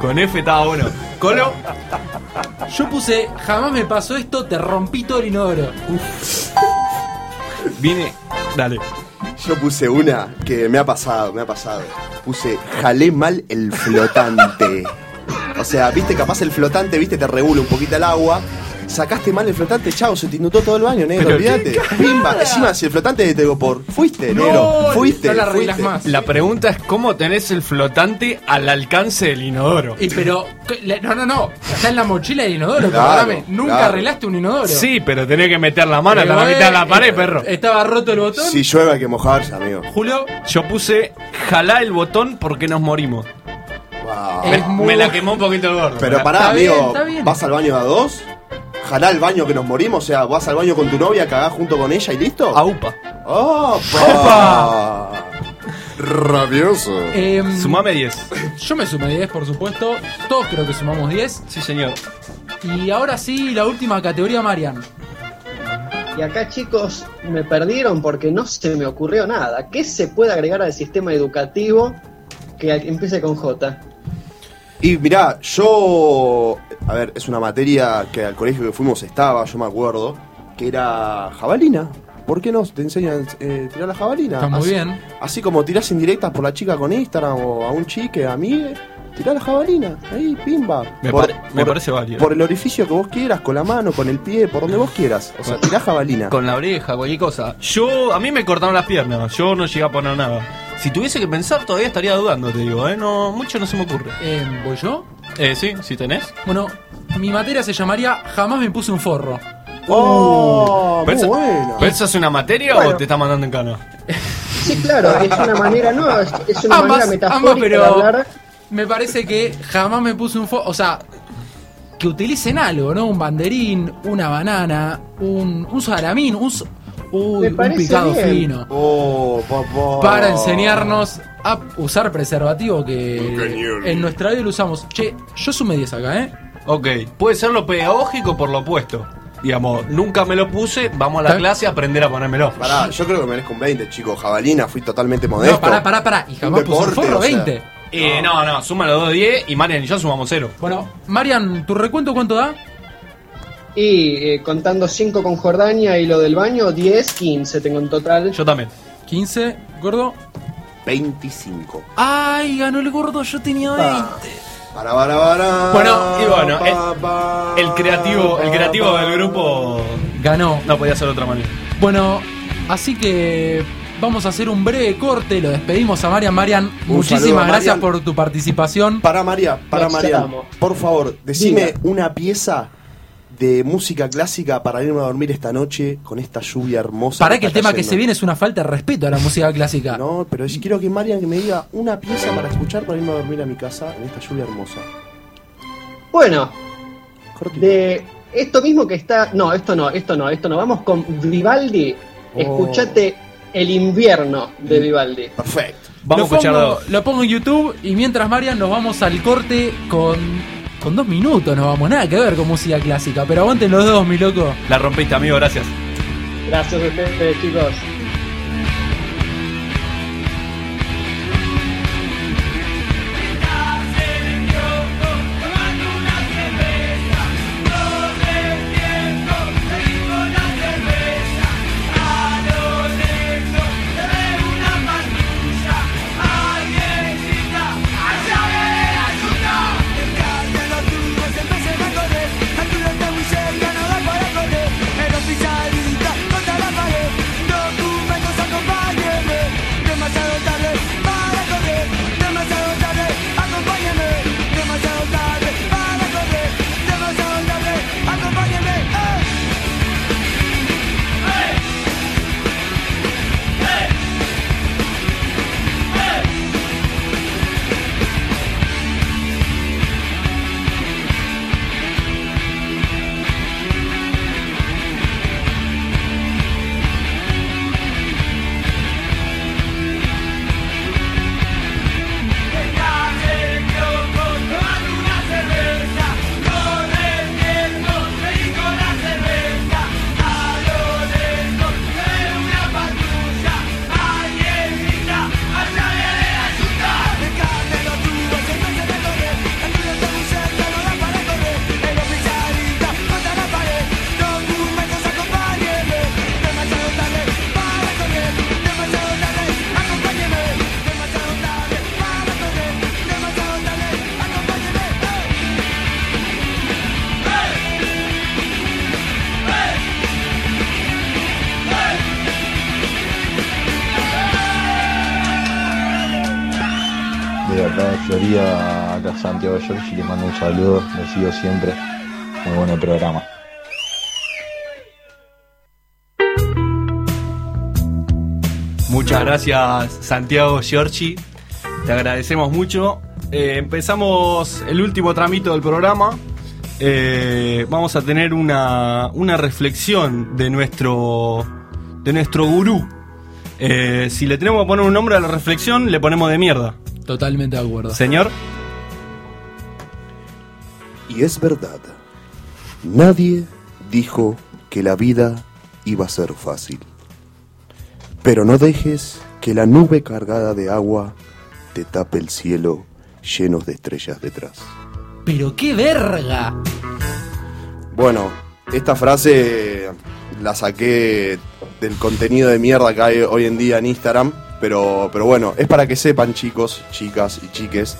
Con F estaba bueno. Colo. Yo puse, jamás me pasó esto, te rompí todo el inodoro. Vine. Dale. Yo puse una que me ha pasado, me ha pasado. Puse, jalé mal el flotante. O sea, viste, capaz el flotante, viste, te regula un poquito el agua. Sacaste mal el flotante, chao, se te inundó todo el baño, negro, Pero olvídate. Pimba, encima, si el flotante te digo por. Fuiste, negro, fuiste. no la arreglas fuiste. más. La pregunta es cómo tenés el flotante al alcance del inodoro. Y pero, no, no, no, está en la mochila del inodoro, Claro, perdóname. Nunca claro. arreglaste un inodoro. Sí, pero tenés que meter la mano hasta la mitad de la pared, perro. Estaba roto el botón. Si llueve hay que mojarse, amigo. Julio, Yo puse jalá el botón porque nos morimos. Wow. Me, muy me la quemó un poquito el gordo. Pero pará, Está bien, amigo, está bien. ¿vas al baño a dos? ¿Jalá el baño que nos morimos? O sea, ¿vas al baño con tu novia, cagás junto con ella y listo? Aupa. ¡Opa! Rabioso. em, Sumame 10. yo me sumé 10, por supuesto. Todos creo que sumamos 10. Sí, señor. Y ahora sí, la última categoría, Marian. Y acá, chicos, me perdieron porque no se me ocurrió nada. ¿Qué se puede agregar al sistema educativo que empiece con J? Y mirá, yo. A ver, es una materia que al colegio que fuimos estaba, yo me acuerdo, que era jabalina. ¿Por qué no te enseñan eh, tirar la jabalina? Está muy así, bien. Así como tirás indirectas por la chica con Instagram o a un chique, a mí, tirá la jabalina. Ahí, pimba. Me, por, pare- me por- parece válido. por el orificio que vos quieras, con la mano, con el pie, por donde vos quieras. O sea, tirá jabalina. Con la oreja, cualquier cosa. Yo, a mí me cortaron las piernas. Yo no llegué a poner nada. Si tuviese que pensar, todavía estaría dudando, te digo, ¿eh? No, mucho no se me ocurre. Em, ¿Voy yo? Eh, sí, si tenés. Bueno, mi materia se llamaría Jamás me puse un forro. ¡Oh! Muy ¿Pensa- buena. ¿Pensas una materia Bueno. o te está mandando en cana? Sí, claro, es una manera, no, es, es una Ambas, manera metafórica ambas, pero- de hablar. Me parece que jamás me puse un forro. O sea, que utilicen algo, ¿no? Un banderín, una banana, un, un salamín, un, uy, un picado bien. fino. Oh, papá. Para enseñarnos a usar preservativo que en nuestra vida lo usamos. Che, yo sumé 10 acá, ¿eh? Ok, puede ser lo pedagógico por lo opuesto. Digamos, nunca me lo puse, vamos a la Está- clase a aprender a ponérmelo. Pará, yo creo que merezco un 20, chico. Jabalina, fui totalmente modesto. No, pará, pará, pará. Y jamás Un puse un deporte, forro o sea. 20. Eh, no, no, suma los dos 10 y Marian y yo sumamos cero. Bueno, Marian, ¿tu recuento cuánto da? Y eh, contando 5 con Jordania y lo del baño, 10, 15 tengo en total. Yo también. 15, gordo. 25. Ay, ganó el gordo, yo tenía 20. Ah. Para, para, para. Bueno, y bueno, el- Pa, pa, El creativo, el creativo pa. del grupo Ganó. no podía ser de otra manera. Bueno, así que vamos a hacer un breve corte. Lo despedimos a Marian. Marian, Un muchísimas gracias Marian. por tu participación. Para María, para María. Por favor, decime Diga. una pieza de música clásica para irme a dormir esta noche con esta lluvia hermosa. Para que el tema que se viene es una falta de respeto a la música clásica. No, pero yo quiero que Marian me diga una pieza para escuchar para irme a dormir a mi casa en esta lluvia hermosa. Bueno, de esto mismo que está. No, esto no, esto no, esto no. Vamos con Vivaldi. Oh. Escuchate El invierno de Vivaldi. Perfecto. lo, pongo, lo pongo en YouTube y mientras Marian nos vamos al corte con, con dos minutos, no vamos nada que ver con música clásica, pero aguanten los dos, mi loco. La rompiste, amigo, gracias. Gracias a ustedes, chicos. Santiago Giorgi, le mando un saludo, lo sigo siempre. Muy bueno el programa. Muchas gracias, Santiago Giorgi. Te agradecemos mucho. Eh, empezamos el último tramito del programa. Eh, vamos a tener una, una reflexión de nuestro, de nuestro gurú. Eh, si le tenemos que poner un nombre a la reflexión, le ponemos de mierda. Totalmente de acuerdo. Señor. Y es verdad, nadie dijo que la vida iba a ser fácil. Pero no dejes que la nube cargada de agua te tape el cielo llenos de estrellas detrás. Pero qué verga. Bueno, esta frase la saqué del contenido de mierda que hay hoy en día en Instagram, pero, pero bueno, es para que sepan chicos, chicas y chiques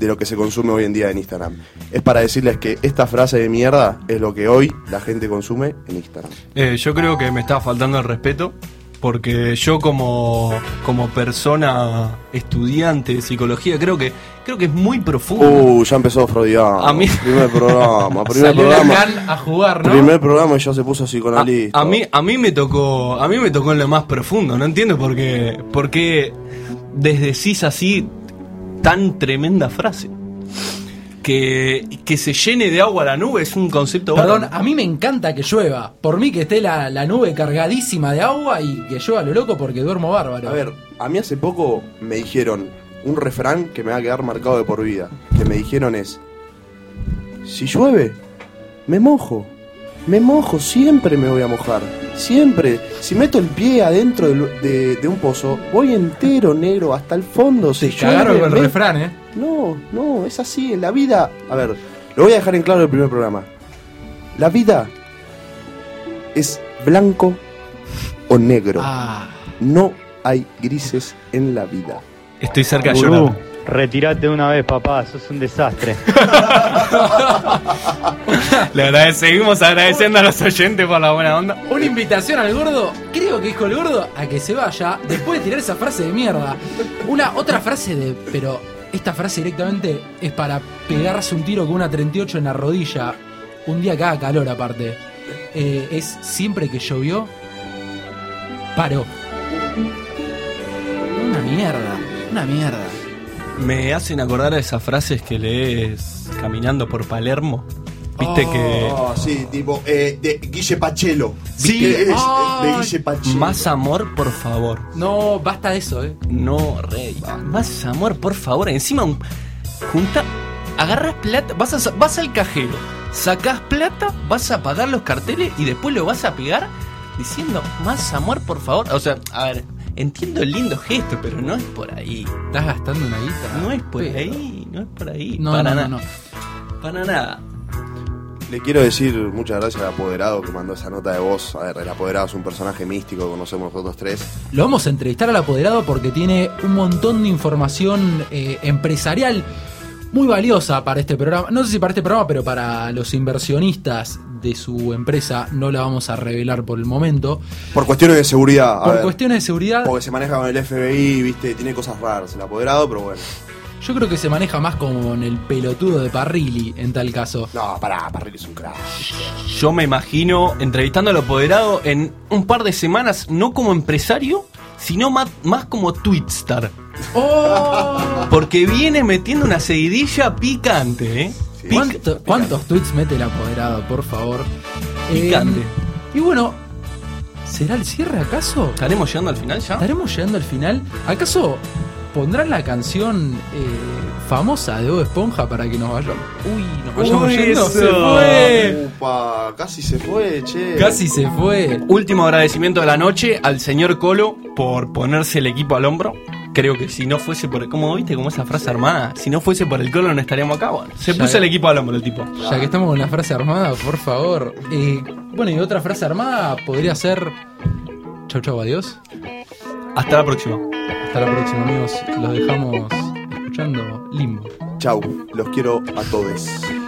de lo que se consume hoy en día en Instagram. Es para decirles que esta frase de mierda es lo que hoy la gente consume en Instagram. Eh, yo creo que me está faltando el respeto. Porque yo como, como persona estudiante de psicología creo que creo que es muy profundo. Uh, ya empezó Freudiano. A mí- Primer programa, primer Salió programa. A jugar, ¿no? Primer programa y ya se puso psicoanalista. A mí, a mí me tocó, a mí me tocó en lo más profundo. No entiendo por qué, por qué desdecís así tan tremenda frase. Que, que se llene de agua la nube es un concepto Perdón, a mí me encanta que llueva. Por mí que esté la, la nube cargadísima de agua y que llueva lo loco porque duermo bárbaro. A ver, a mí hace poco me dijeron un refrán que me va a quedar marcado de por vida. Que me dijeron es, si llueve, me mojo. Me mojo, siempre me voy a mojar. Siempre. Si meto el pie adentro de, de un pozo, voy entero negro hasta el fondo. Si Cagaron con el me- refrán, ¿eh? No, no, es así. En la vida. A ver, lo voy a dejar en claro en el primer programa. La vida es blanco o negro. Ah. No hay grises en la vida. Estoy cerca de llorar. Retirate de una vez, papá, sos un desastre. Le agrade- seguimos agradeciendo a los oyentes por la buena onda. Una invitación al gordo, creo que dijo el gordo, a que se vaya después de tirar esa frase de mierda. Una otra frase de. Pero esta frase directamente es para pegarse un tiro con una 38 en la rodilla. un día que haga calor aparte, eh, es siempre que llovió, paró. Una mierda, una mierda. Me hacen acordar a esas frases que lees caminando por Palermo. Viste que. Oh, sí, tipo, eh, de Guille Pachelo. Sí. Que es, Ah. de Guille Pachelo. Más amor, por favor. No, basta de eso, eh. No, rey. Más amor, por favor. Encima, un- junta. Agarras plata, vas, a, vas al cajero, sacás plata, vas a pagar los carteles y después lo vas a pegar diciendo más amor, por favor. O sea, a ver, entiendo el lindo gesto, pero no es por ahí. ¿Estás gastando una guita? No es por Pero- ahí, no es por ahí. No, para no, nada. no, no. Para nada. Le quiero decir muchas gracias al apoderado que mandó esa nota de voz. A ver, el apoderado es un personaje místico que conocemos nosotros tres. Lo vamos a entrevistar al apoderado porque tiene un montón de información eh, empresarial muy valiosa para este programa. No sé si para este programa, pero para los inversionistas de su empresa no la vamos a revelar por el momento. Por cuestiones de seguridad. a Por ver. cuestiones de seguridad, Porque se maneja con el FBI, viste, tiene cosas raras el apoderado, pero bueno. yo creo que se maneja más con el pelotudo de Parrilli en tal caso. No, pará, Parrilli es un crack. Yo me imagino entrevistando al apoderado en un par de semanas, no como empresario, sino más, más como Twitstar. ¡Oh! Porque viene metiendo una seguidilla picante, ¿eh? Pic- ¿Cuánto- ¿Cuántos tweets mete el apoderado, por favor? Picante. Eh, y bueno, ¿será el cierre acaso? ¿Estaremos llegando al final ya? ¿Estaremos llegando al final? ¿Acaso pondrán la canción eh, famosa de Bob Esponja para que nos vayamos? Uy, nos vayamos Uy, yendo. ¡Se fue! Upa, casi se fue, che. Casi se fue. Último agradecimiento de la noche al señor Colo por ponerse el equipo al hombro. Creo que si no fuese por. ¿Cómo viste? Como esa frase armada. Si no fuese por el Colo, no estaríamos acá. Bueno, se Ya puso el equipo al hombro el tipo. Ya que estamos con la frase armada, por favor. Eh, bueno, y otra frase armada podría ser. Chau, chau, adiós. Hasta la próxima. Hasta la próxima, amigos. Los dejamos escuchando. Chau, los quiero a todos.